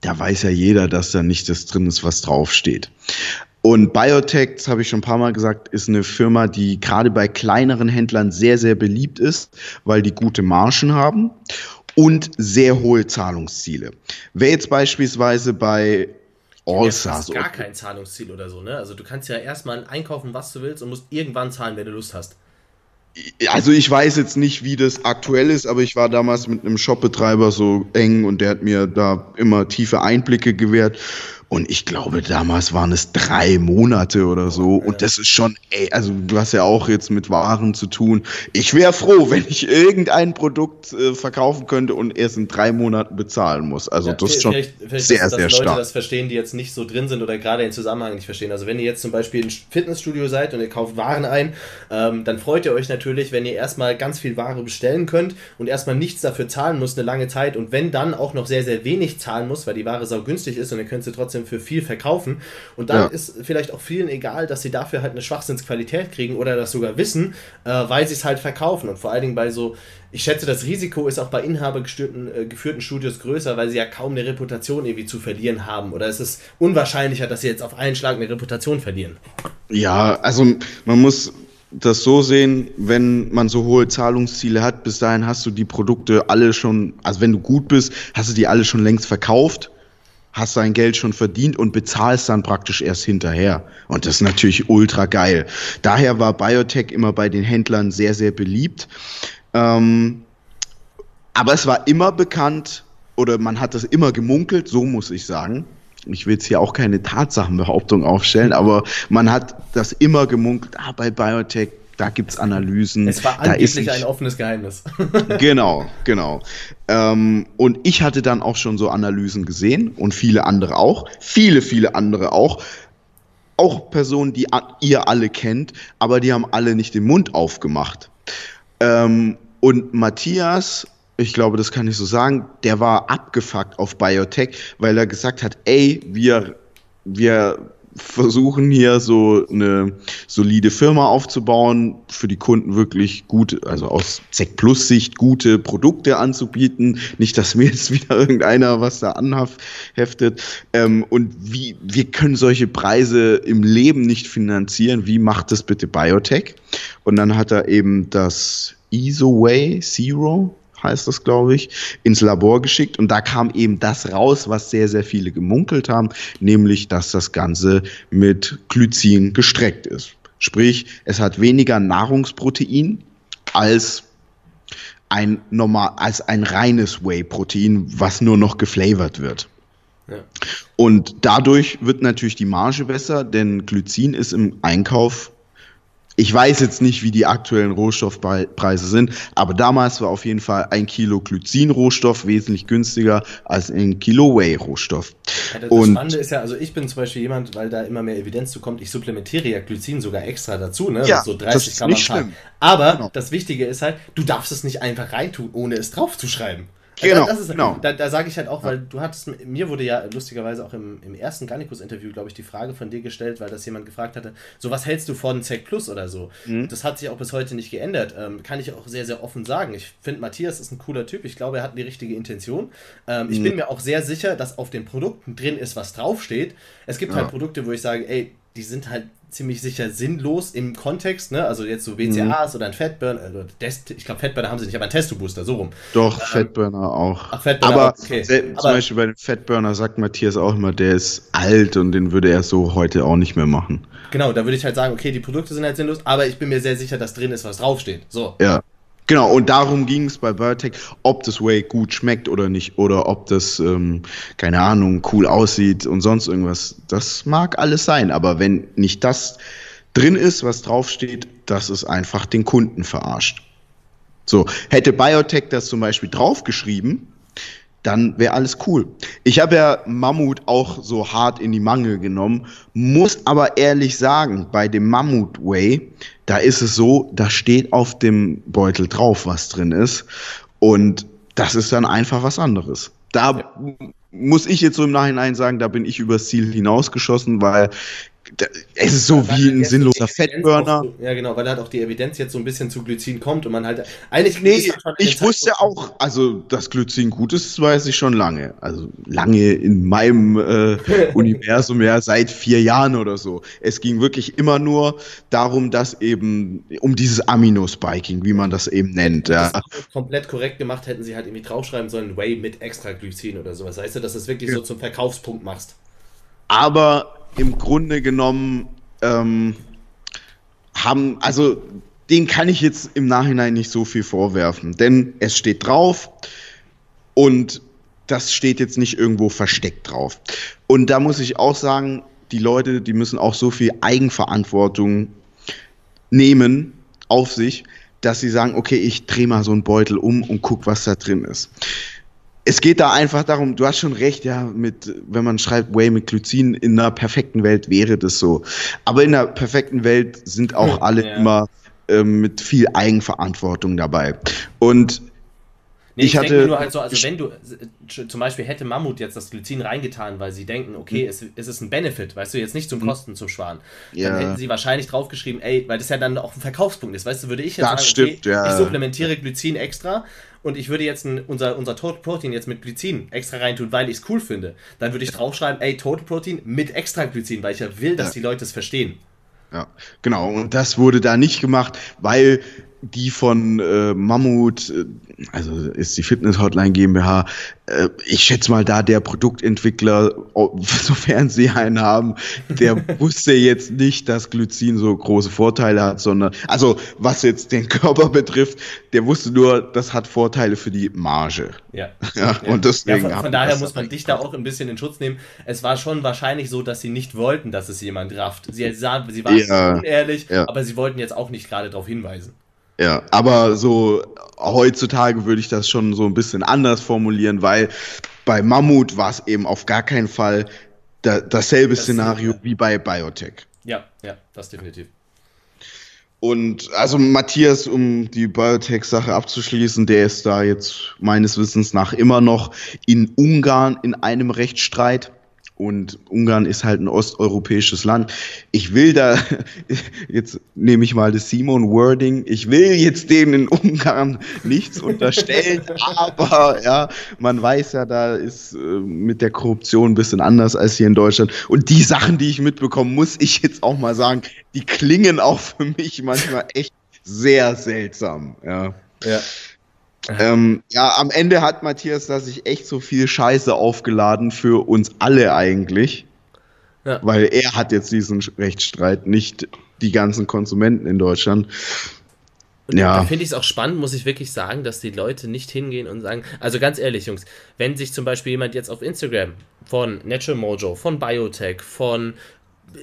da weiß ja jeder, dass da nicht das drin ist, was draufsteht. Und Biotech, das habe ich schon ein paar Mal gesagt, ist eine Firma, die gerade bei kleineren Händlern sehr, sehr beliebt ist, weil die gute Margen haben und sehr hohe Zahlungsziele. Wer jetzt beispielsweise bei Allstar. Ja, gar kein Zahlungsziel oder so, ne? Also du kannst ja erstmal einkaufen, was du willst und musst irgendwann zahlen, wenn du Lust hast also ich weiß jetzt nicht, wie das aktuell ist, aber ich war damals mit einem Shopbetreiber so eng und der hat mir da immer tiefe Einblicke gewährt. Und ich glaube, damals waren es drei Monate oder so. Und das ist schon, ey, also du hast ja auch jetzt mit Waren zu tun. Ich wäre froh, wenn ich irgendein Produkt äh, verkaufen könnte und erst in drei Monaten bezahlen muss. Also ja, das ist schon vielleicht, vielleicht sehr, ist, sehr Leute stark. das verstehen, die jetzt nicht so drin sind oder gerade den Zusammenhang nicht verstehen. Also wenn ihr jetzt zum Beispiel ein Fitnessstudio seid und ihr kauft Waren ein, ähm, dann freut ihr euch natürlich, wenn ihr erstmal ganz viel Ware bestellen könnt und erstmal nichts dafür zahlen müsst eine lange Zeit und wenn dann auch noch sehr, sehr wenig zahlen muss, weil die Ware sau günstig ist und ihr könnt sie trotzdem für viel verkaufen. Und dann ja. ist vielleicht auch vielen egal, dass sie dafür halt eine Schwachsinnsqualität kriegen oder das sogar wissen, äh, weil sie es halt verkaufen. Und vor allen Dingen bei so, ich schätze, das Risiko ist auch bei inhabergeführten äh, geführten Studios größer, weil sie ja kaum eine Reputation irgendwie zu verlieren haben. Oder es ist unwahrscheinlicher, dass sie jetzt auf einen Schlag eine Reputation verlieren. Ja, also man muss das so sehen, wenn man so hohe Zahlungsziele hat, bis dahin hast du die Produkte alle schon, also wenn du gut bist, hast du die alle schon längst verkauft hast dein Geld schon verdient und bezahlst dann praktisch erst hinterher. Und das ist natürlich ultra geil. Daher war Biotech immer bei den Händlern sehr, sehr beliebt. Ähm, aber es war immer bekannt oder man hat das immer gemunkelt, so muss ich sagen. Ich will jetzt hier auch keine Tatsachenbehauptung aufstellen, aber man hat das immer gemunkelt, ah, bei Biotech da gibt es Analysen. Es war angeblich ein offenes Geheimnis. genau, genau. Ähm, und ich hatte dann auch schon so Analysen gesehen und viele andere auch. Viele, viele andere auch. Auch Personen, die ihr alle kennt, aber die haben alle nicht den Mund aufgemacht. Ähm, und Matthias, ich glaube, das kann ich so sagen, der war abgefuckt auf Biotech, weil er gesagt hat, ey, wir, wir versuchen hier so eine solide Firma aufzubauen, für die Kunden wirklich gut, also aus Sec Plus Sicht gute Produkte anzubieten. Nicht, dass mir jetzt wieder irgendeiner was da anheftet. Ähm, und wie, wir können solche Preise im Leben nicht finanzieren. Wie macht das bitte Biotech? Und dann hat er eben das EasoWay Zero heißt das, glaube ich, ins Labor geschickt und da kam eben das raus, was sehr, sehr viele gemunkelt haben, nämlich, dass das Ganze mit Glycin gestreckt ist. Sprich, es hat weniger Nahrungsprotein als ein normal, als ein reines Whey-Protein, was nur noch geflavored wird. Ja. Und dadurch wird natürlich die Marge besser, denn Glycin ist im Einkauf ich weiß jetzt nicht, wie die aktuellen Rohstoffpreise sind, aber damals war auf jeden Fall ein Kilo Glycin-Rohstoff wesentlich günstiger als ein Kilo Whey-Rohstoff. Ja, das und Spannende ist ja, also ich bin zum Beispiel jemand, weil da immer mehr Evidenz zu kommt, ich supplementiere ja Glycin sogar extra dazu, ne? Ja, so 30 Gramm am Tag. Aber genau. das Wichtige ist halt, du darfst es nicht einfach reintun, ohne es draufzuschreiben. Genau, ist, genau. Da, da sage ich halt auch, weil du hattest, mir wurde ja lustigerweise auch im, im ersten Garnicus-Interview, glaube ich, die Frage von dir gestellt, weil das jemand gefragt hatte, so was hältst du von Zec Plus oder so? Mhm. Das hat sich auch bis heute nicht geändert. Ähm, kann ich auch sehr, sehr offen sagen. Ich finde, Matthias ist ein cooler Typ. Ich glaube, er hat die richtige Intention. Ähm, mhm. Ich bin mir auch sehr sicher, dass auf den Produkten drin ist, was draufsteht. Es gibt halt ja. halt Produkte, wo ich sage, ey, die sind halt ziemlich sicher sinnlos im Kontext, ne? Also jetzt so WCAs mhm. oder ein Fatburner, also Dest ich glaube Fatburner haben sie nicht, aber ein Testo-Booster, so rum. Doch, ähm, Fatburner auch. Ach, Fatburner aber auch, okay. zum aber, Beispiel bei dem Fatburner sagt Matthias auch immer, der ist alt und den würde er so heute auch nicht mehr machen. Genau, da würde ich halt sagen, okay, die Produkte sind halt sinnlos, aber ich bin mir sehr sicher, dass drin ist, was draufsteht. So. Ja. Genau, und darum ging es bei Biotech, ob das Whey gut schmeckt oder nicht, oder ob das, ähm, keine Ahnung, cool aussieht und sonst irgendwas. Das mag alles sein, aber wenn nicht das drin ist, was draufsteht, das ist einfach den Kunden verarscht. So, hätte Biotech das zum Beispiel draufgeschrieben, dann wäre alles cool. Ich habe ja Mammut auch so hart in die Mangel genommen, muss aber ehrlich sagen, bei dem Mammut Way, da ist es so, da steht auf dem Beutel drauf, was drin ist. Und das ist dann einfach was anderes. Da ja. muss ich jetzt so im Nachhinein sagen, da bin ich übers Ziel hinausgeschossen, weil es ist so wie ein sinnloser Fettburner. Ja, genau, weil halt auch die Evidenz jetzt so ein bisschen zu Glycin kommt und man halt eigentlich. Nee, ich wusste Zeit, auch, also dass Glycin gut ist, weiß ich schon lange. Also lange in meinem äh, Universum, ja, seit vier Jahren oder so. Es ging wirklich immer nur darum, dass eben um dieses Aminospiking, wie man das eben nennt. Ja. Das komplett korrekt gemacht, hätten sie halt irgendwie draufschreiben sollen, Whey mit extra Glycin oder sowas. Heißt du, dass du das wirklich ja. so zum Verkaufspunkt machst? Aber im Grunde genommen ähm, haben, also den kann ich jetzt im Nachhinein nicht so viel vorwerfen, denn es steht drauf und das steht jetzt nicht irgendwo versteckt drauf. Und da muss ich auch sagen, die Leute, die müssen auch so viel Eigenverantwortung nehmen auf sich, dass sie sagen, okay, ich drehe mal so einen Beutel um und guck, was da drin ist es geht da einfach darum, du hast schon recht, ja, mit, wenn man schreibt Way mit Glycin, in einer perfekten Welt wäre das so. Aber in einer perfekten Welt sind auch alle ja. immer ähm, mit viel Eigenverantwortung dabei. Und Nee, ich, ich denke nur halt so, also wenn du zum Beispiel hätte Mammut jetzt das Glycin reingetan, weil sie denken, okay, hm. es, es ist ein Benefit, weißt du, jetzt nicht zum hm. Kosten zum Sparen, ja. dann hätten sie wahrscheinlich draufgeschrieben, ey, weil das ja dann auch ein Verkaufspunkt ist, weißt du, würde ich jetzt das sagen, stimmt, okay, ja. ich supplementiere Glycin extra und ich würde jetzt ein, unser, unser Total Protein jetzt mit Glycin extra reintun, weil ich es cool finde, dann würde ich draufschreiben, ey, Total Protein mit extra Glycin, weil ich ja will, dass ja. die Leute es verstehen. Ja, genau. Und das wurde da nicht gemacht, weil die von äh, Mammut, äh, also ist die Fitness Hotline GmbH, äh, ich schätze mal da der Produktentwickler, sofern sie einen haben, der wusste jetzt nicht, dass Glycin so große Vorteile hat, sondern, also was jetzt den Körper betrifft, der wusste nur, das hat Vorteile für die Marge. Ja. ja, Und deswegen ja, von, von daher muss man dich da auch ein bisschen in Schutz nehmen. Es war schon wahrscheinlich so, dass sie nicht wollten, dass es jemand rafft. Sie, sie waren ja, unehrlich, ja. aber sie wollten jetzt auch nicht gerade darauf hinweisen. Ja, aber so heutzutage würde ich das schon so ein bisschen anders formulieren, weil bei Mammut war es eben auf gar keinen Fall da, dasselbe das Szenario ist, ja. wie bei Biotech. Ja, ja, das definitiv. Und also Matthias, um die Biotech-Sache abzuschließen, der ist da jetzt meines Wissens nach immer noch in Ungarn in einem Rechtsstreit. Und Ungarn ist halt ein osteuropäisches Land. Ich will da, jetzt nehme ich mal das Simon Wording, ich will jetzt denen in Ungarn nichts unterstellen, aber ja, man weiß ja, da ist äh, mit der Korruption ein bisschen anders als hier in Deutschland. Und die Sachen, die ich mitbekomme, muss ich jetzt auch mal sagen, die klingen auch für mich manchmal echt sehr seltsam. Ja. ja. Ähm, ja, am Ende hat Matthias da sich echt so viel Scheiße aufgeladen für uns alle eigentlich. Ja. Weil er hat jetzt diesen Rechtsstreit, nicht die ganzen Konsumenten in Deutschland. Und ja. da finde ich es auch spannend, muss ich wirklich sagen, dass die Leute nicht hingehen und sagen, also ganz ehrlich, Jungs, wenn sich zum Beispiel jemand jetzt auf Instagram von Natural Mojo, von Biotech, von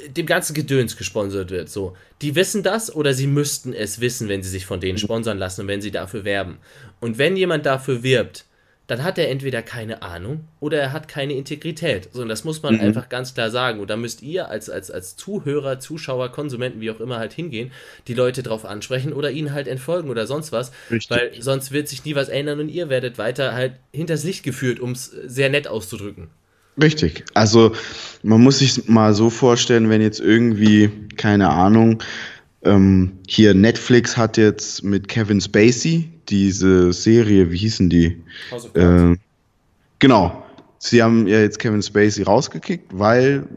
dem ganzen Gedöns gesponsert wird. So, die wissen das oder sie müssten es wissen, wenn sie sich von denen sponsern lassen und wenn sie dafür werben. Und wenn jemand dafür wirbt, dann hat er entweder keine Ahnung oder er hat keine Integrität. So, und das muss man mhm. einfach ganz klar sagen. Und da müsst ihr als, als, als Zuhörer, Zuschauer, Konsumenten, wie auch immer, halt hingehen, die Leute drauf ansprechen oder ihnen halt entfolgen oder sonst was. Richtig. Weil sonst wird sich nie was ändern und ihr werdet weiter halt hinters Licht geführt, um es sehr nett auszudrücken. Richtig. Also man muss sich mal so vorstellen, wenn jetzt irgendwie, keine Ahnung, ähm, hier Netflix hat jetzt mit Kevin Spacey diese Serie, wie hießen die? House of Äh, genau. Sie haben ja jetzt Kevin Spacey rausgekickt, weil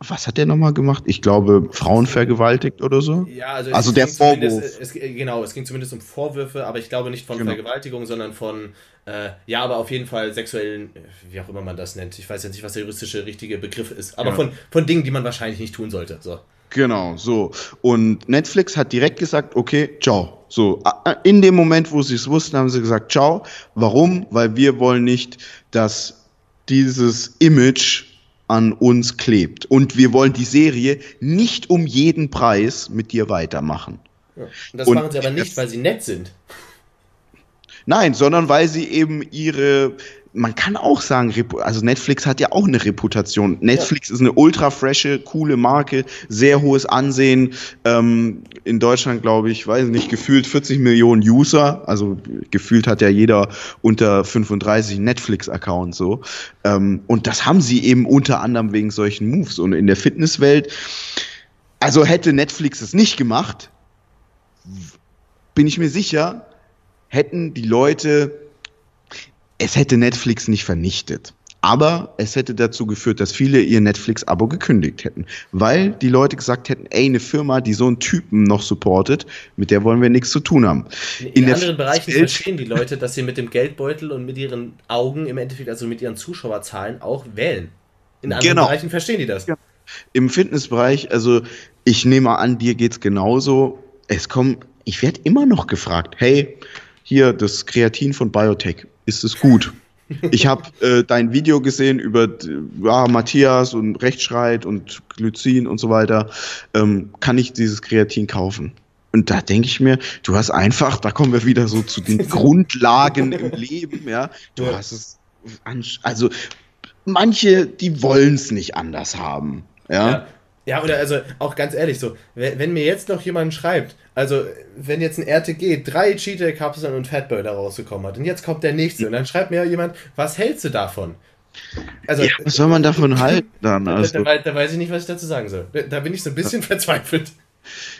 was hat der nochmal gemacht? Ich glaube, Frauen vergewaltigt oder so. Ja, also, also der Vorwurf. Es, genau, es ging zumindest um Vorwürfe, aber ich glaube nicht von genau. Vergewaltigung, sondern von, äh, ja, aber auf jeden Fall sexuellen, wie auch immer man das nennt. Ich weiß ja nicht, was der juristische richtige Begriff ist, aber ja. von, von Dingen, die man wahrscheinlich nicht tun sollte. So. Genau, so. Und Netflix hat direkt gesagt, okay, ciao. So, in dem Moment, wo sie es wussten, haben sie gesagt, ciao. Warum? Weil wir wollen nicht, dass dieses Image an uns klebt. Und wir wollen die Serie nicht um jeden Preis mit dir weitermachen. Ja. Und das und machen sie aber nicht, weil sie nett sind. Nein, sondern weil sie eben ihre man kann auch sagen, also Netflix hat ja auch eine Reputation. Netflix ja. ist eine ultra frische, coole Marke, sehr hohes Ansehen. Ähm, in Deutschland, glaube ich, weiß nicht, gefühlt 40 Millionen User. Also gefühlt hat ja jeder unter 35 Netflix-Account so. Ähm, und das haben sie eben unter anderem wegen solchen Moves. Und in der Fitnesswelt, also hätte Netflix es nicht gemacht, bin ich mir sicher, hätten die Leute es hätte Netflix nicht vernichtet. Aber es hätte dazu geführt, dass viele ihr Netflix-Abo gekündigt hätten. Weil die Leute gesagt hätten, ey, eine Firma, die so einen Typen noch supportet, mit der wollen wir nichts zu tun haben. In, in anderen Bereichen Welt verstehen die Leute, dass sie mit dem Geldbeutel und mit ihren Augen im Endeffekt, also mit ihren Zuschauerzahlen auch wählen. In anderen genau. Bereichen verstehen die das. Ja. Im Fitnessbereich, also ich nehme an, dir geht es genauso. Es kommen, ich werde immer noch gefragt, hey, hier das Kreatin von Biotech ist es gut. Ich habe äh, dein Video gesehen über ja, Matthias und Rechtsstreit und Glycin und so weiter. Ähm, kann ich dieses Kreatin kaufen? Und da denke ich mir, du hast einfach, da kommen wir wieder so zu den Grundlagen im Leben, ja. Du hast es, also manche, die wollen es nicht anders haben, ja? ja. Ja, oder also auch ganz ehrlich so, wenn, wenn mir jetzt noch jemand schreibt, also wenn jetzt ein RTG drei Cheetah-Kapseln und Fatburger rausgekommen hat und jetzt kommt der nächste und dann schreibt mir jemand, was hältst du davon? Also, ja, was soll man davon halten dann? Also? Da, da, da, weiß ich nicht, was ich dazu sagen soll. Da bin ich so ein bisschen verzweifelt.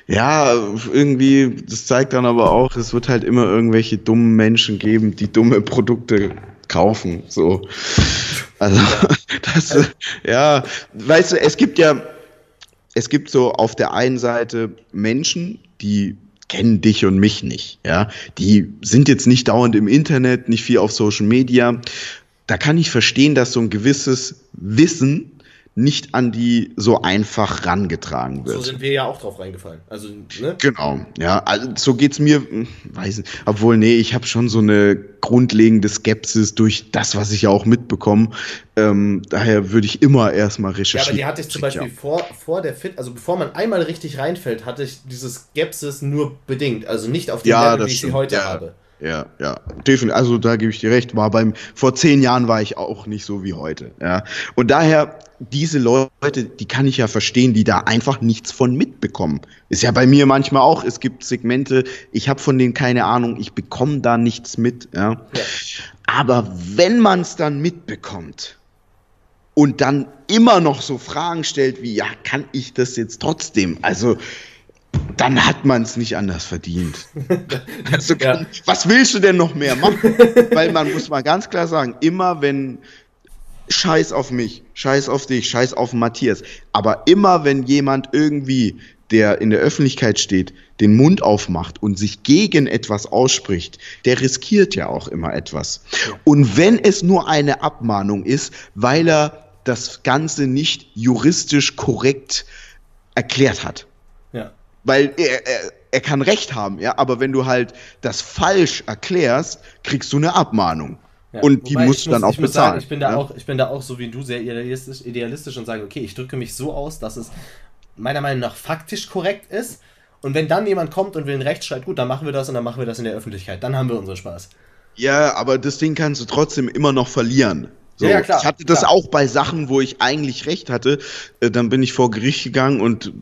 Ja, irgendwie, das zeigt dann aber auch, es wird halt immer irgendwelche dummen Menschen geben, die dumme Produkte kaufen. So. Also, ja. das, ja, weißt du, es gibt ja, es gibt so auf der einen Seite Menschen, die kennen dich und mich nicht. Ja, die sind jetzt nicht dauernd im Internet, nicht viel auf Social Media. Da kann ich verstehen, dass so ein gewisses Wissen nicht an die so einfach rangetragen wird. So sind wir ja auch drauf reingefallen. Also, ne? Genau, ja. Also so geht's mir, hm, weiß nicht, obwohl, nee, ich habe schon so eine grundlegende Skepsis durch das, was ich ja auch mitbekomme. Ähm, daher würde ich immer erstmal recherchieren. Ja, aber die hatte ich zum Beispiel ja. vor, vor der Fit, also bevor man einmal richtig reinfällt, hatte ich diese Skepsis nur bedingt. Also nicht auf die ja, Level, wie ich sie heute ja. habe. Ja, ja, definitiv. Also da gebe ich dir recht. War beim vor zehn Jahren war ich auch nicht so wie heute. Ja, und daher diese Leute, die kann ich ja verstehen, die da einfach nichts von mitbekommen. Ist ja bei mir manchmal auch. Es gibt Segmente, ich habe von denen keine Ahnung, ich bekomme da nichts mit. Ja. ja. Aber wenn man es dann mitbekommt und dann immer noch so Fragen stellt wie, ja, kann ich das jetzt trotzdem? Also dann hat man es nicht anders verdient. Also, ja. Was willst du denn noch mehr machen? Weil man muss mal ganz klar sagen, immer wenn Scheiß auf mich, Scheiß auf dich, Scheiß auf Matthias, aber immer wenn jemand irgendwie, der in der Öffentlichkeit steht, den Mund aufmacht und sich gegen etwas ausspricht, der riskiert ja auch immer etwas. Und wenn es nur eine Abmahnung ist, weil er das Ganze nicht juristisch korrekt erklärt hat. Weil er, er, er kann Recht haben, ja, aber wenn du halt das falsch erklärst, kriegst du eine Abmahnung. Ja, und die musst du dann auch bezahlen. Sagen, ich, bin da ja? auch, ich bin da auch so wie du sehr idealistisch, idealistisch und sage, okay, ich drücke mich so aus, dass es meiner Meinung nach faktisch korrekt ist. Und wenn dann jemand kommt und will einen Rechtsstreit, gut, dann machen wir das und dann machen wir das in der Öffentlichkeit. Dann haben wir unseren Spaß. Ja, aber das Ding kannst du trotzdem immer noch verlieren. So, ja, klar, ich hatte das klar. auch bei Sachen, wo ich eigentlich recht hatte. Äh, dann bin ich vor Gericht gegangen und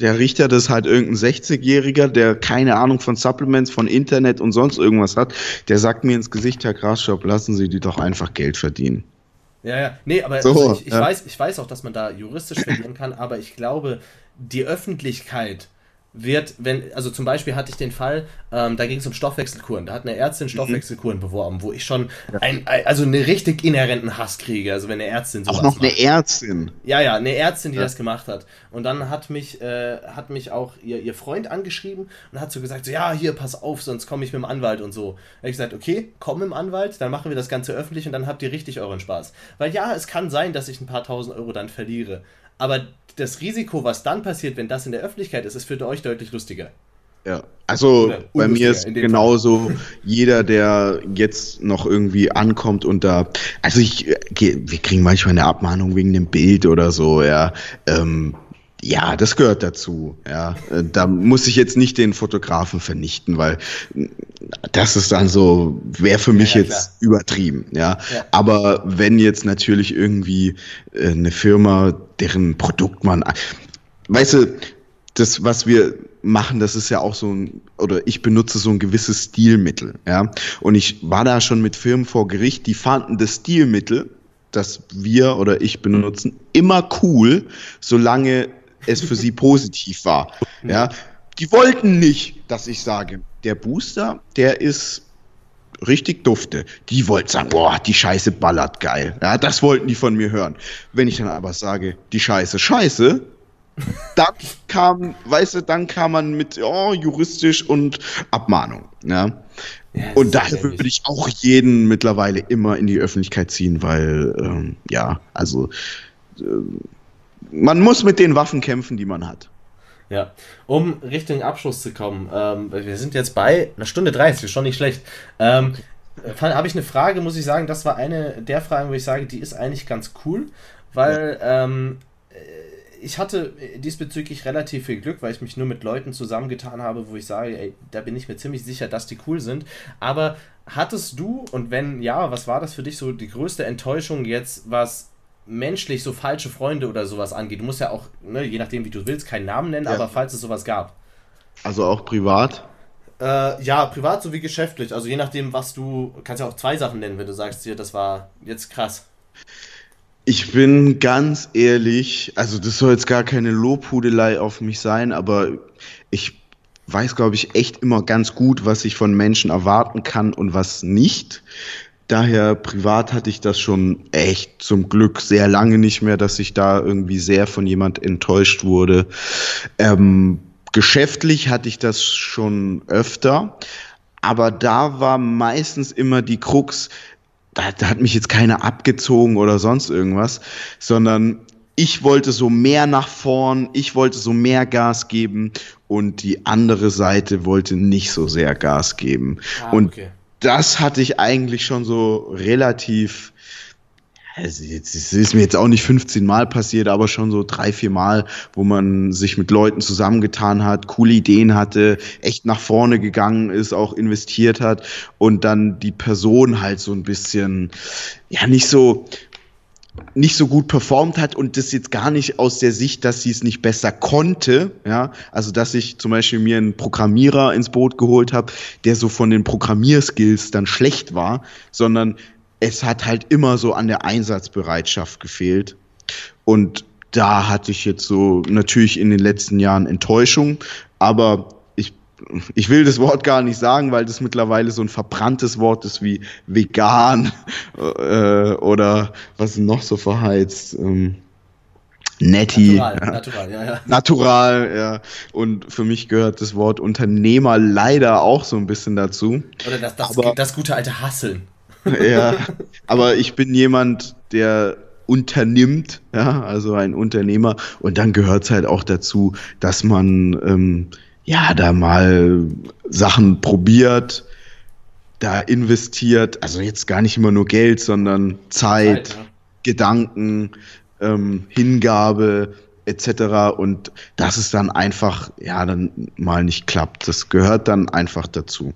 der Richter, das ist halt irgendein 60-Jähriger, der keine Ahnung von Supplements, von Internet und sonst irgendwas hat, der sagt mir ins Gesicht, Herr Grasschop, lassen Sie die doch einfach Geld verdienen. Ja, ja. Nee, aber so, also ich, ich ja. weiß, ich weiß auch, dass man da juristisch verlieren kann, aber ich glaube, die Öffentlichkeit wird, wenn, also zum Beispiel hatte ich den Fall, ähm, da ging es um Stoffwechselkuren. Da hat eine Ärztin mhm. Stoffwechselkuren mhm. beworben, wo ich schon ein, also einen richtig inhärenten Hass kriege. Also wenn eine Ärztin sowas Auch noch eine Ärztin. Ja, ja, eine Ärztin, die ja. das gemacht hat. Und dann hat mich, äh, hat mich auch ihr, ihr Freund angeschrieben und hat so gesagt, so, ja, hier, pass auf, sonst komme ich mit dem Anwalt und so. Da habe ich gesagt, okay, komm mit dem Anwalt, dann machen wir das Ganze öffentlich und dann habt ihr richtig euren Spaß. Weil ja, es kann sein, dass ich ein paar tausend Euro dann verliere. Aber das Risiko, was dann passiert, wenn das in der Öffentlichkeit ist, ist für euch deutlich lustiger. Ja, also bei mir ist genauso jeder, der jetzt noch irgendwie ankommt und da, also ich, wir kriegen manchmal eine Abmahnung wegen dem Bild oder so, ja. Ähm, ja, das gehört dazu. Ja, äh, da muss ich jetzt nicht den Fotografen vernichten, weil das ist dann so, wäre für mich ja, ja, jetzt übertrieben. Ja? ja? aber wenn jetzt natürlich irgendwie äh, eine Firma, deren Produkt man, weißt du, das, was wir machen, das ist ja auch so ein, oder ich benutze so ein gewisses Stilmittel. Ja, und ich war da schon mit Firmen vor Gericht, die fanden das Stilmittel das wir oder ich benutzen, immer cool, solange es für sie positiv war. Ja, die wollten nicht, dass ich sage, der Booster, der ist richtig dufte. Die wollten sagen, boah, die Scheiße ballert geil. Ja, das wollten die von mir hören. Wenn ich dann aber sage, die Scheiße scheiße, dann kam, weißt du, dann kam man mit oh, juristisch und Abmahnung. Ja. ja und daher würde ich auch jeden mittlerweile immer in die Öffentlichkeit ziehen, weil, ähm, ja, also äh, man muss mit den Waffen kämpfen, die man hat. Ja, um Richtung Abschluss zu kommen, ähm, wir sind jetzt bei einer Stunde 30, schon nicht schlecht. Ähm, Habe ich eine Frage, muss ich sagen, das war eine der Fragen, wo ich sage, die ist eigentlich ganz cool, weil ja. ähm, ich hatte diesbezüglich relativ viel Glück, weil ich mich nur mit Leuten zusammengetan habe, wo ich sage, ey, da bin ich mir ziemlich sicher, dass die cool sind. Aber hattest du, und wenn ja, was war das für dich so die größte Enttäuschung jetzt, was menschlich so falsche Freunde oder sowas angeht. Du musst ja auch, ne, je nachdem wie du willst, keinen Namen nennen, ja. aber falls es sowas gab. Also auch privat? Äh, ja, privat sowie geschäftlich. Also je nachdem, was du. Kannst ja auch zwei Sachen nennen, wenn du sagst, hier, das war jetzt krass. Ich bin ganz ehrlich, also das soll jetzt gar keine Lobhudelei auf mich sein, aber ich weiß, glaube ich, echt immer ganz gut, was ich von Menschen erwarten kann und was nicht. Daher privat hatte ich das schon echt zum Glück sehr lange nicht mehr, dass ich da irgendwie sehr von jemand enttäuscht wurde. Ähm, geschäftlich hatte ich das schon öfter, aber da war meistens immer die Krux, da, da hat mich jetzt keiner abgezogen oder sonst irgendwas, sondern ich wollte so mehr nach vorn, ich wollte so mehr Gas geben und die andere Seite wollte nicht so sehr Gas geben. Ah, und okay. Das hatte ich eigentlich schon so relativ es ist mir jetzt auch nicht 15 Mal passiert, aber schon so drei, vier Mal, wo man sich mit Leuten zusammengetan hat, coole Ideen hatte, echt nach vorne gegangen ist, auch investiert hat und dann die Person halt so ein bisschen, ja, nicht so, nicht so gut performt hat und das jetzt gar nicht aus der Sicht, dass sie es nicht besser konnte, ja, also dass ich zum Beispiel mir einen Programmierer ins Boot geholt habe, der so von den Programmierskills dann schlecht war, sondern es hat halt immer so an der Einsatzbereitschaft gefehlt. Und da hatte ich jetzt so natürlich in den letzten Jahren Enttäuschung, aber ich, will das Wort gar nicht sagen, weil das mittlerweile so ein verbranntes Wort ist wie vegan äh, oder was noch so verheizt. Ähm, Netti. Natural, ja. natural, ja, ja. Natural, ja. Und für mich gehört das Wort Unternehmer leider auch so ein bisschen dazu. Oder das, das, Aber, das gute alte Hasseln ja, aber ich bin jemand, der unternimmt, ja, also ein Unternehmer. Und dann gehört es halt auch dazu, dass man ähm, ja da mal Sachen probiert, da investiert, also jetzt gar nicht immer nur Geld, sondern Zeit, Zeit ja. Gedanken, ähm, Hingabe etc. Und dass es dann einfach, ja, dann mal nicht klappt. Das gehört dann einfach dazu.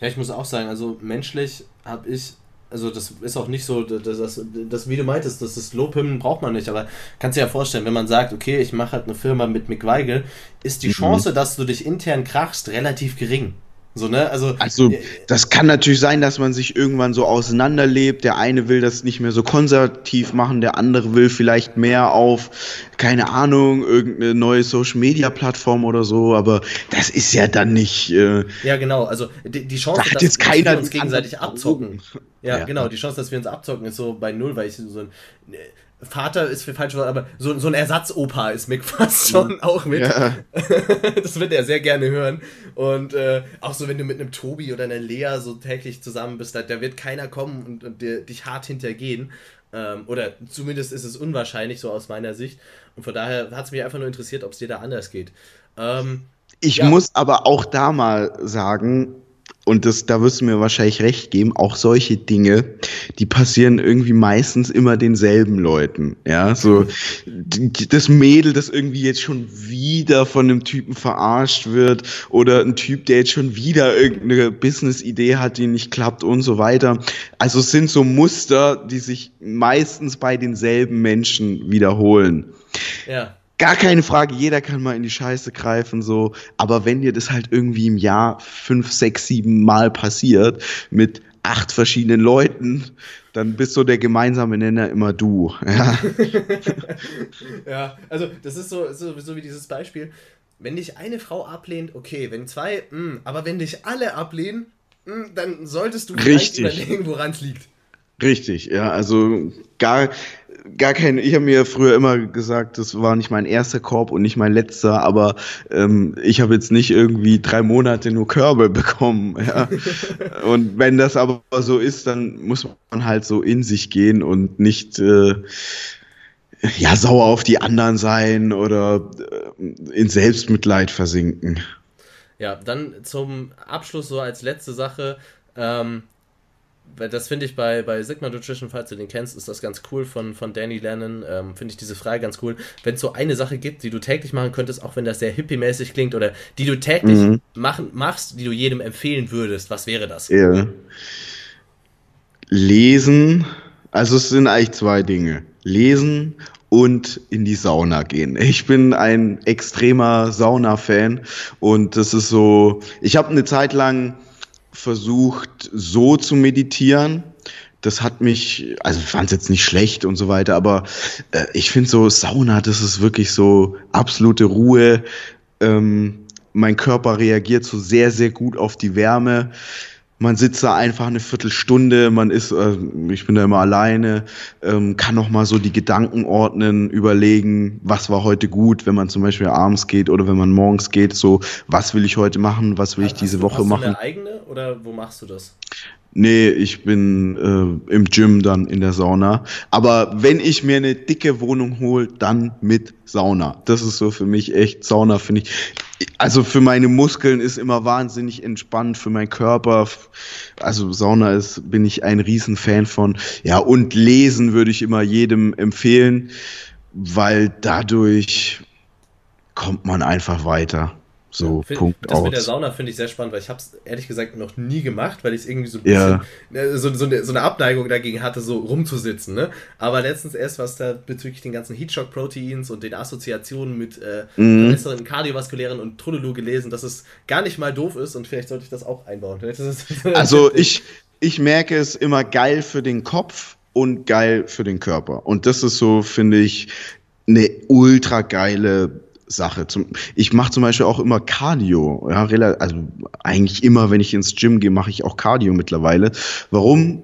Ja, ich muss auch sagen, also menschlich habe ich also das ist auch nicht so, dass das, das wie du meintest, das ist Lobhymnen braucht man nicht, aber kannst dir ja vorstellen, wenn man sagt, okay, ich mache halt eine Firma mit Mick Weigel, ist die mhm. Chance, dass du dich intern krachst, relativ gering. So, ne? Also, also, äh, das kann natürlich sein, dass man sich irgendwann so auseinanderlebt. Der eine will das nicht mehr so konservativ machen, der andere will vielleicht mehr auf, keine Ahnung, irgendeine neue Social Media Plattform oder so, aber das ist ja dann nicht. Äh, ja, genau. Also, die, die Chance, da dass, jetzt keiner wir uns gegenseitig abzocken. Ja, ja, genau. Die Chance, dass wir uns abzocken, ist so bei Null, weil ich so ein Vater ist für falsch, aber so, so ein Ersatzopa ist Mick fast schon mhm. auch mit. Ja. das wird er sehr gerne hören. Und äh, auch so, wenn du mit einem Tobi oder einer Lea so täglich zusammen bist, da, da wird keiner kommen und, und dir, dich hart hintergehen. Ähm, oder zumindest ist es unwahrscheinlich, so aus meiner Sicht. Und von daher hat es mich einfach nur interessiert, ob es dir da anders geht. Ähm, ich ja. muss aber auch da mal sagen, und das, da wirst du mir wahrscheinlich recht geben, auch solche Dinge, die passieren irgendwie meistens immer denselben Leuten. Ja, so das Mädel, das irgendwie jetzt schon wieder von einem Typen verarscht wird oder ein Typ, der jetzt schon wieder irgendeine Business-Idee hat, die nicht klappt und so weiter. Also es sind so Muster, die sich meistens bei denselben Menschen wiederholen. Ja gar keine Frage, jeder kann mal in die Scheiße greifen, so. Aber wenn dir das halt irgendwie im Jahr fünf, sechs, sieben Mal passiert mit acht verschiedenen Leuten, dann bist so der gemeinsame Nenner immer du. Ja, ja also das ist so, so, so wie dieses Beispiel. Wenn dich eine Frau ablehnt, okay, wenn zwei, mh, hm, aber wenn dich alle ablehnen, mh, hm, dann solltest du vielleicht überlegen, woran es liegt. Richtig, ja, also gar, gar kein, ich habe mir früher immer gesagt, das war nicht mein erster Korb und nicht mein letzter, aber ähm, ich habe jetzt nicht irgendwie drei Monate nur Körbe bekommen. Ja? und wenn das aber so ist, dann muss man halt so in sich gehen und nicht äh, ja sauer auf die anderen sein oder äh, in Selbstmitleid versinken. Ja, dann zum Abschluss so als letzte Sache. Ähm, das finde ich bei, bei Sigma Nutrition, falls du den kennst, ist das ganz cool von, von Danny Lennon. Ähm, finde ich diese Frage ganz cool. Wenn es so eine Sache gibt, die du täglich machen könntest, auch wenn das sehr hippie-mäßig klingt, oder die du täglich mhm. machen, machst, die du jedem empfehlen würdest, was wäre das? Ja. Lesen, also es sind eigentlich zwei Dinge. Lesen und in die Sauna gehen. Ich bin ein extremer Sauna-Fan und das ist so, ich habe eine Zeit lang versucht, so zu meditieren. Das hat mich, also ich fand es jetzt nicht schlecht und so weiter, aber äh, ich finde so Sauna, das ist wirklich so absolute Ruhe. Ähm, mein Körper reagiert so sehr, sehr gut auf die Wärme. Man sitzt da einfach eine Viertelstunde, man ist, äh, ich bin da immer alleine, ähm, kann noch mal so die Gedanken ordnen, überlegen, was war heute gut, wenn man zum Beispiel abends geht oder wenn man morgens geht, so, was will ich heute machen, was will ich diese du, Woche hast machen. Du eine eigene oder wo machst du das? Nee, ich bin äh, im Gym dann in der Sauna. Aber wenn ich mir eine dicke Wohnung hole, dann mit Sauna. Das ist so für mich echt Sauna, finde ich. Also für meine Muskeln ist immer wahnsinnig entspannt, für meinen Körper. Also Sauna ist, bin ich ein Riesenfan von. Ja, und lesen würde ich immer jedem empfehlen, weil dadurch kommt man einfach weiter. So, Find- Punkt das aus. mit der Sauna finde ich sehr spannend, weil ich habe es ehrlich gesagt noch nie gemacht, weil ich es irgendwie so ein Ja. bisschen, äh, so, so, eine, so eine Abneigung dagegen hatte, so rumzusitzen. Ne? Aber letztens erst was da bezüglich den ganzen Heatshock-Proteins und den Assoziationen mit äh, Mhm. besseren kardiovaskulären und Trululu gelesen, dass es gar nicht mal doof ist und vielleicht sollte ich das auch einbauen. Also ich, ich merke es immer geil für den Kopf und geil für den Körper. Und das ist so, finde ich, eine ultra geile Sache. Zum, ich mache zum Beispiel auch immer Cardio. Ja, also eigentlich immer, wenn ich ins Gym gehe, mache ich auch Cardio mittlerweile. Warum?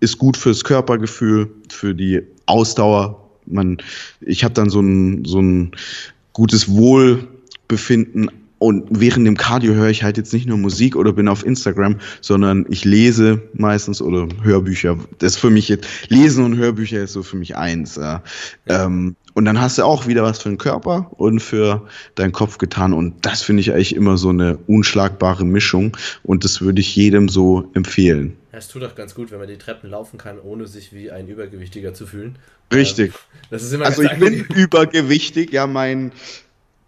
Ist gut fürs Körpergefühl, für die Ausdauer. Man, ich habe dann so ein, so ein gutes Wohlbefinden. Und während dem Cardio höre ich halt jetzt nicht nur Musik oder bin auf Instagram, sondern ich lese meistens oder Hörbücher. Das ist für mich jetzt, Lesen und Hörbücher ist so für mich eins. Ja. Ähm, und dann hast du auch wieder was für den Körper und für deinen Kopf getan. Und das finde ich eigentlich immer so eine unschlagbare Mischung. Und das würde ich jedem so empfehlen. Ja, es tut doch ganz gut, wenn man die Treppen laufen kann, ohne sich wie ein Übergewichtiger zu fühlen. Richtig. Ähm, das ist immer Also ich bin übergewichtig, ja, mein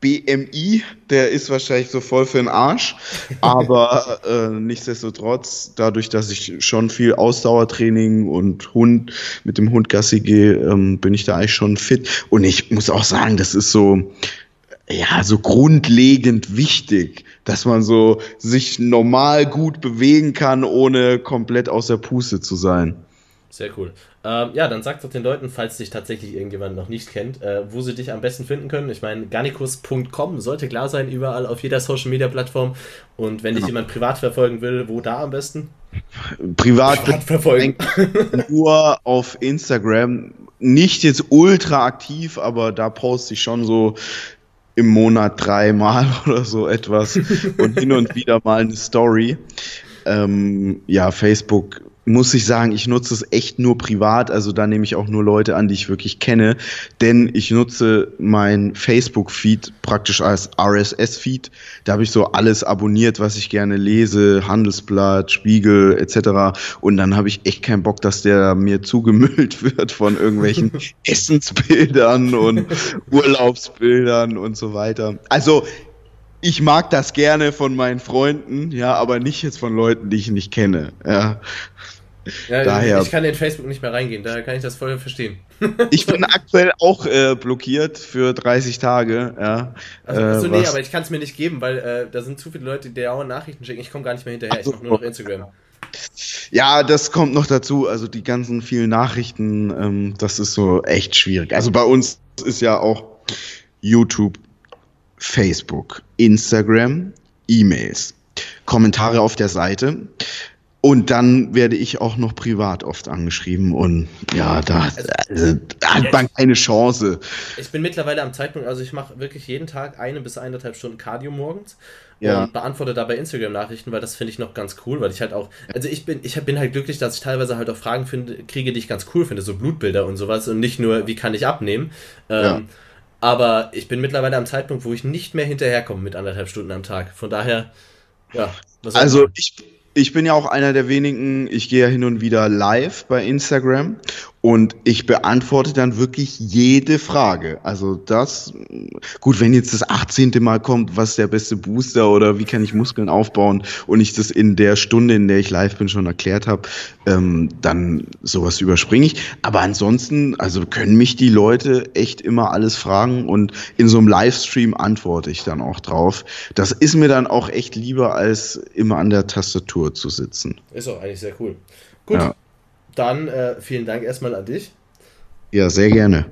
BMI, der ist wahrscheinlich so voll für den Arsch, aber äh, nichtsdestotrotz, dadurch, dass ich schon viel Ausdauertraining und Hund mit dem Hund Gassi gehe, ähm, bin ich da eigentlich schon fit. Und ich muss auch sagen, das ist so, ja, so grundlegend wichtig, dass man so sich normal gut bewegen kann, ohne komplett aus der Puste zu sein. Sehr cool. Ähm, ja, dann sag doch den Leuten, falls dich tatsächlich irgendjemand noch nicht kennt, äh, wo sie dich am besten finden können. Ich meine, garnicus.com sollte klar sein, überall auf jeder Social Media Plattform. Und wenn dich Genau. jemand privat verfolgen will, wo da am besten? Privat Privat verfolgen. nur auf Instagram. Nicht jetzt ultra aktiv, aber da poste ich schon so im Monat dreimal oder so etwas und hin und wieder mal eine Story. Ähm, ja, Facebook muss ich sagen, ich nutze es echt nur privat, also da nehme ich auch nur Leute an, die ich wirklich kenne, denn ich nutze mein Facebook-Feed praktisch als RSS-Feed. Da habe ich so alles abonniert, was ich gerne lese, Handelsblatt, Spiegel etc. Und dann habe ich echt keinen Bock, dass der mir zugemüllt wird von irgendwelchen Essensbildern und Urlaubsbildern und so weiter. Also ich mag das gerne von meinen Freunden, ja, aber nicht jetzt von Leuten, die ich nicht kenne. Ja. Ja, Daher- Ich kann in Facebook nicht mehr reingehen, daher kann ich das voll verstehen. Ich bin aktuell auch äh, blockiert für 30 Tage. Ja. Also, Äh, achso, nee, was- aber ich kann es mir nicht geben, weil äh, da sind zu viele Leute, die dauernd Nachrichten schicken. Ich komme gar nicht mehr hinterher. Ach so. Ich mache nur noch Instagram. Ja, das kommt noch dazu. Also die ganzen vielen Nachrichten, ähm, das ist so echt schwierig. Also bei uns ist ja auch YouTube, Facebook, Instagram, E-Mails, Kommentare auf der Seite. Und dann werde ich auch noch privat oft angeschrieben und ja, da, also, da hat man keine Chance. Ich bin mittlerweile am Zeitpunkt, also ich mache wirklich jeden Tag eine bis eineinhalb Stunden Cardio morgens Ja. und beantworte dabei Instagram-Nachrichten, weil das finde ich noch ganz cool, weil ich halt auch, also ich bin, ich bin halt glücklich, dass ich teilweise halt auch Fragen finde, kriege, die ich ganz cool finde, so Blutbilder und sowas und nicht nur, wie kann ich abnehmen. Ähm, Ja. Aber ich bin mittlerweile am Zeitpunkt, wo ich nicht mehr hinterherkomme mit anderthalb Stunden am Tag. Von daher, ja. Also ich, ich bin ja auch einer der wenigen, ich gehe ja hin und wieder live bei Instagram und ich beantworte dann wirklich jede Frage. Also das, gut, wenn jetzt das 18. Mal kommt, was ist der beste Booster oder wie kann ich Muskeln aufbauen und ich das in der Stunde, in der ich live bin, schon erklärt habe, ähm, dann sowas überspringe ich. Aber ansonsten, also können mich die Leute echt immer alles fragen und in so einem Livestream antworte ich dann auch drauf. Das ist mir dann auch echt lieber, als immer an der Tastatur zu sitzen. Ist auch eigentlich sehr cool. Gut, Ja. Dann äh, vielen Dank erstmal an dich. Ja, sehr gerne.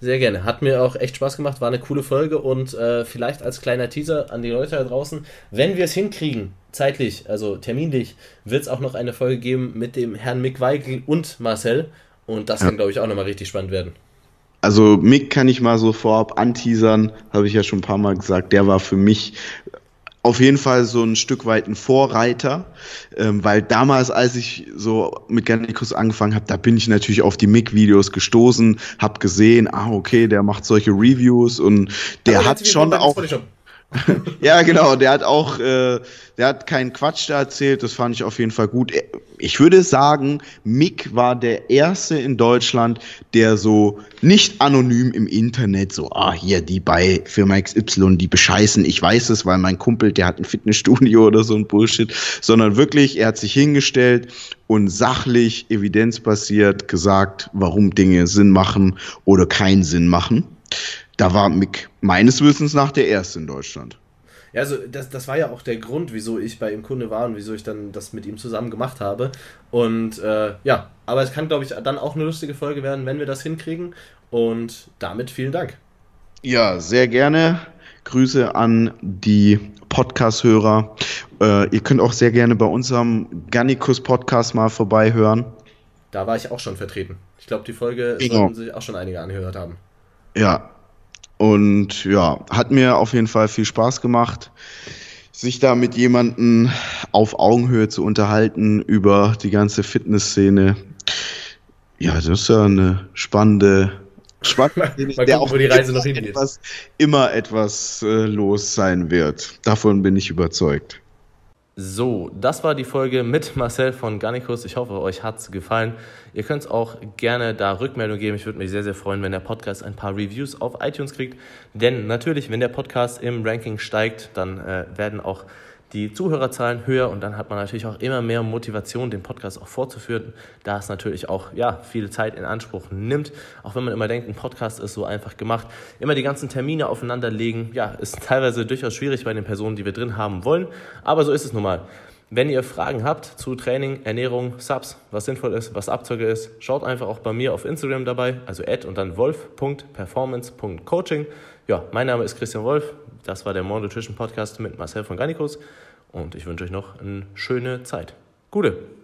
Sehr gerne. Hat mir auch echt Spaß gemacht, war eine coole Folge und äh, vielleicht als kleiner Teaser an die Leute da draußen, wenn wir es hinkriegen, zeitlich, also terminlich, wird es auch noch eine Folge geben mit dem Herrn Mick Weigel und Marcel und das ja. kann, glaube ich, auch nochmal richtig spannend werden. Also Mick kann ich mal so vorab anteasern, habe ich ja schon ein paar Mal gesagt, der war für mich auf jeden Fall so ein Stück weit ein Vorreiter, ähm, weil damals, als ich so mit Gannikus angefangen habe, da bin ich natürlich auf die Mick-Videos gestoßen, habe gesehen, ah okay, der macht solche Reviews und der hat schon auch ja, genau. Der hat auch, äh, der hat keinen Quatsch da erzählt. Das fand ich auf jeden Fall gut. Ich würde sagen, Mick war der erste in Deutschland, der so nicht anonym im Internet so, ah, hier, die bei Firma XY, die bescheißen. Ich weiß es, weil mein Kumpel, der hat ein Fitnessstudio oder so ein Bullshit, sondern wirklich, er hat sich hingestellt und sachlich, evidenzbasiert gesagt, warum Dinge Sinn machen oder keinen Sinn machen da war Mick meines Wissens nach der Erste in Deutschland. Ja, also das, das war ja auch der Grund, wieso ich bei ihm Kunde war und wieso ich dann das mit ihm zusammen gemacht habe. Und äh, ja, aber es kann, glaube ich, dann auch eine lustige Folge werden, wenn wir das hinkriegen. Und damit vielen Dank. Ja, sehr gerne. Grüße an die Podcast-Hörer. Äh, ihr könnt auch sehr gerne bei unserem Gannikus-Podcast mal vorbeihören. Da war ich auch schon vertreten. Ich glaube, die Folge genau. sollten sich auch schon einige angehört haben. Ja, und ja, hat mir auf jeden Fall viel Spaß gemacht, sich da mit jemandem auf Augenhöhe zu unterhalten über die ganze Fitnessszene. Ja, das ist ja eine spannende, Mal der auch wo die Reise noch hingeht. Etwas, immer etwas äh, los sein wird. Davon bin ich überzeugt. So, das war die Folge mit Marcel von Garnicus. Ich hoffe, euch hat es gefallen. Ihr könnt auch gerne da Rückmeldung geben. Ich würde mich sehr, sehr freuen, wenn der Podcast ein paar Reviews auf iTunes kriegt. Denn natürlich, wenn der Podcast im Ranking steigt, dann äh, werden auch die Zuhörerzahlen höher und dann hat man natürlich auch immer mehr Motivation, den Podcast auch fortzuführen, da es natürlich auch ja, viel Zeit in Anspruch nimmt. Auch wenn man immer denkt, ein Podcast ist so einfach gemacht. Immer die ganzen Termine aufeinanderlegen, ja, ist teilweise durchaus schwierig bei den Personen, die wir drin haben wollen. Aber so ist es nun mal. Wenn ihr Fragen habt zu Training, Ernährung, Subs, was sinnvoll ist, was Abzocke ist, schaut einfach auch bei mir auf Instagram dabei, also add und dann wolf.performance.coaching. Ja, mein Name ist Christian Wolf. Das war der More Nutrition Podcast mit Marcel von Garnicus und ich wünsche euch noch eine schöne Zeit. Gute!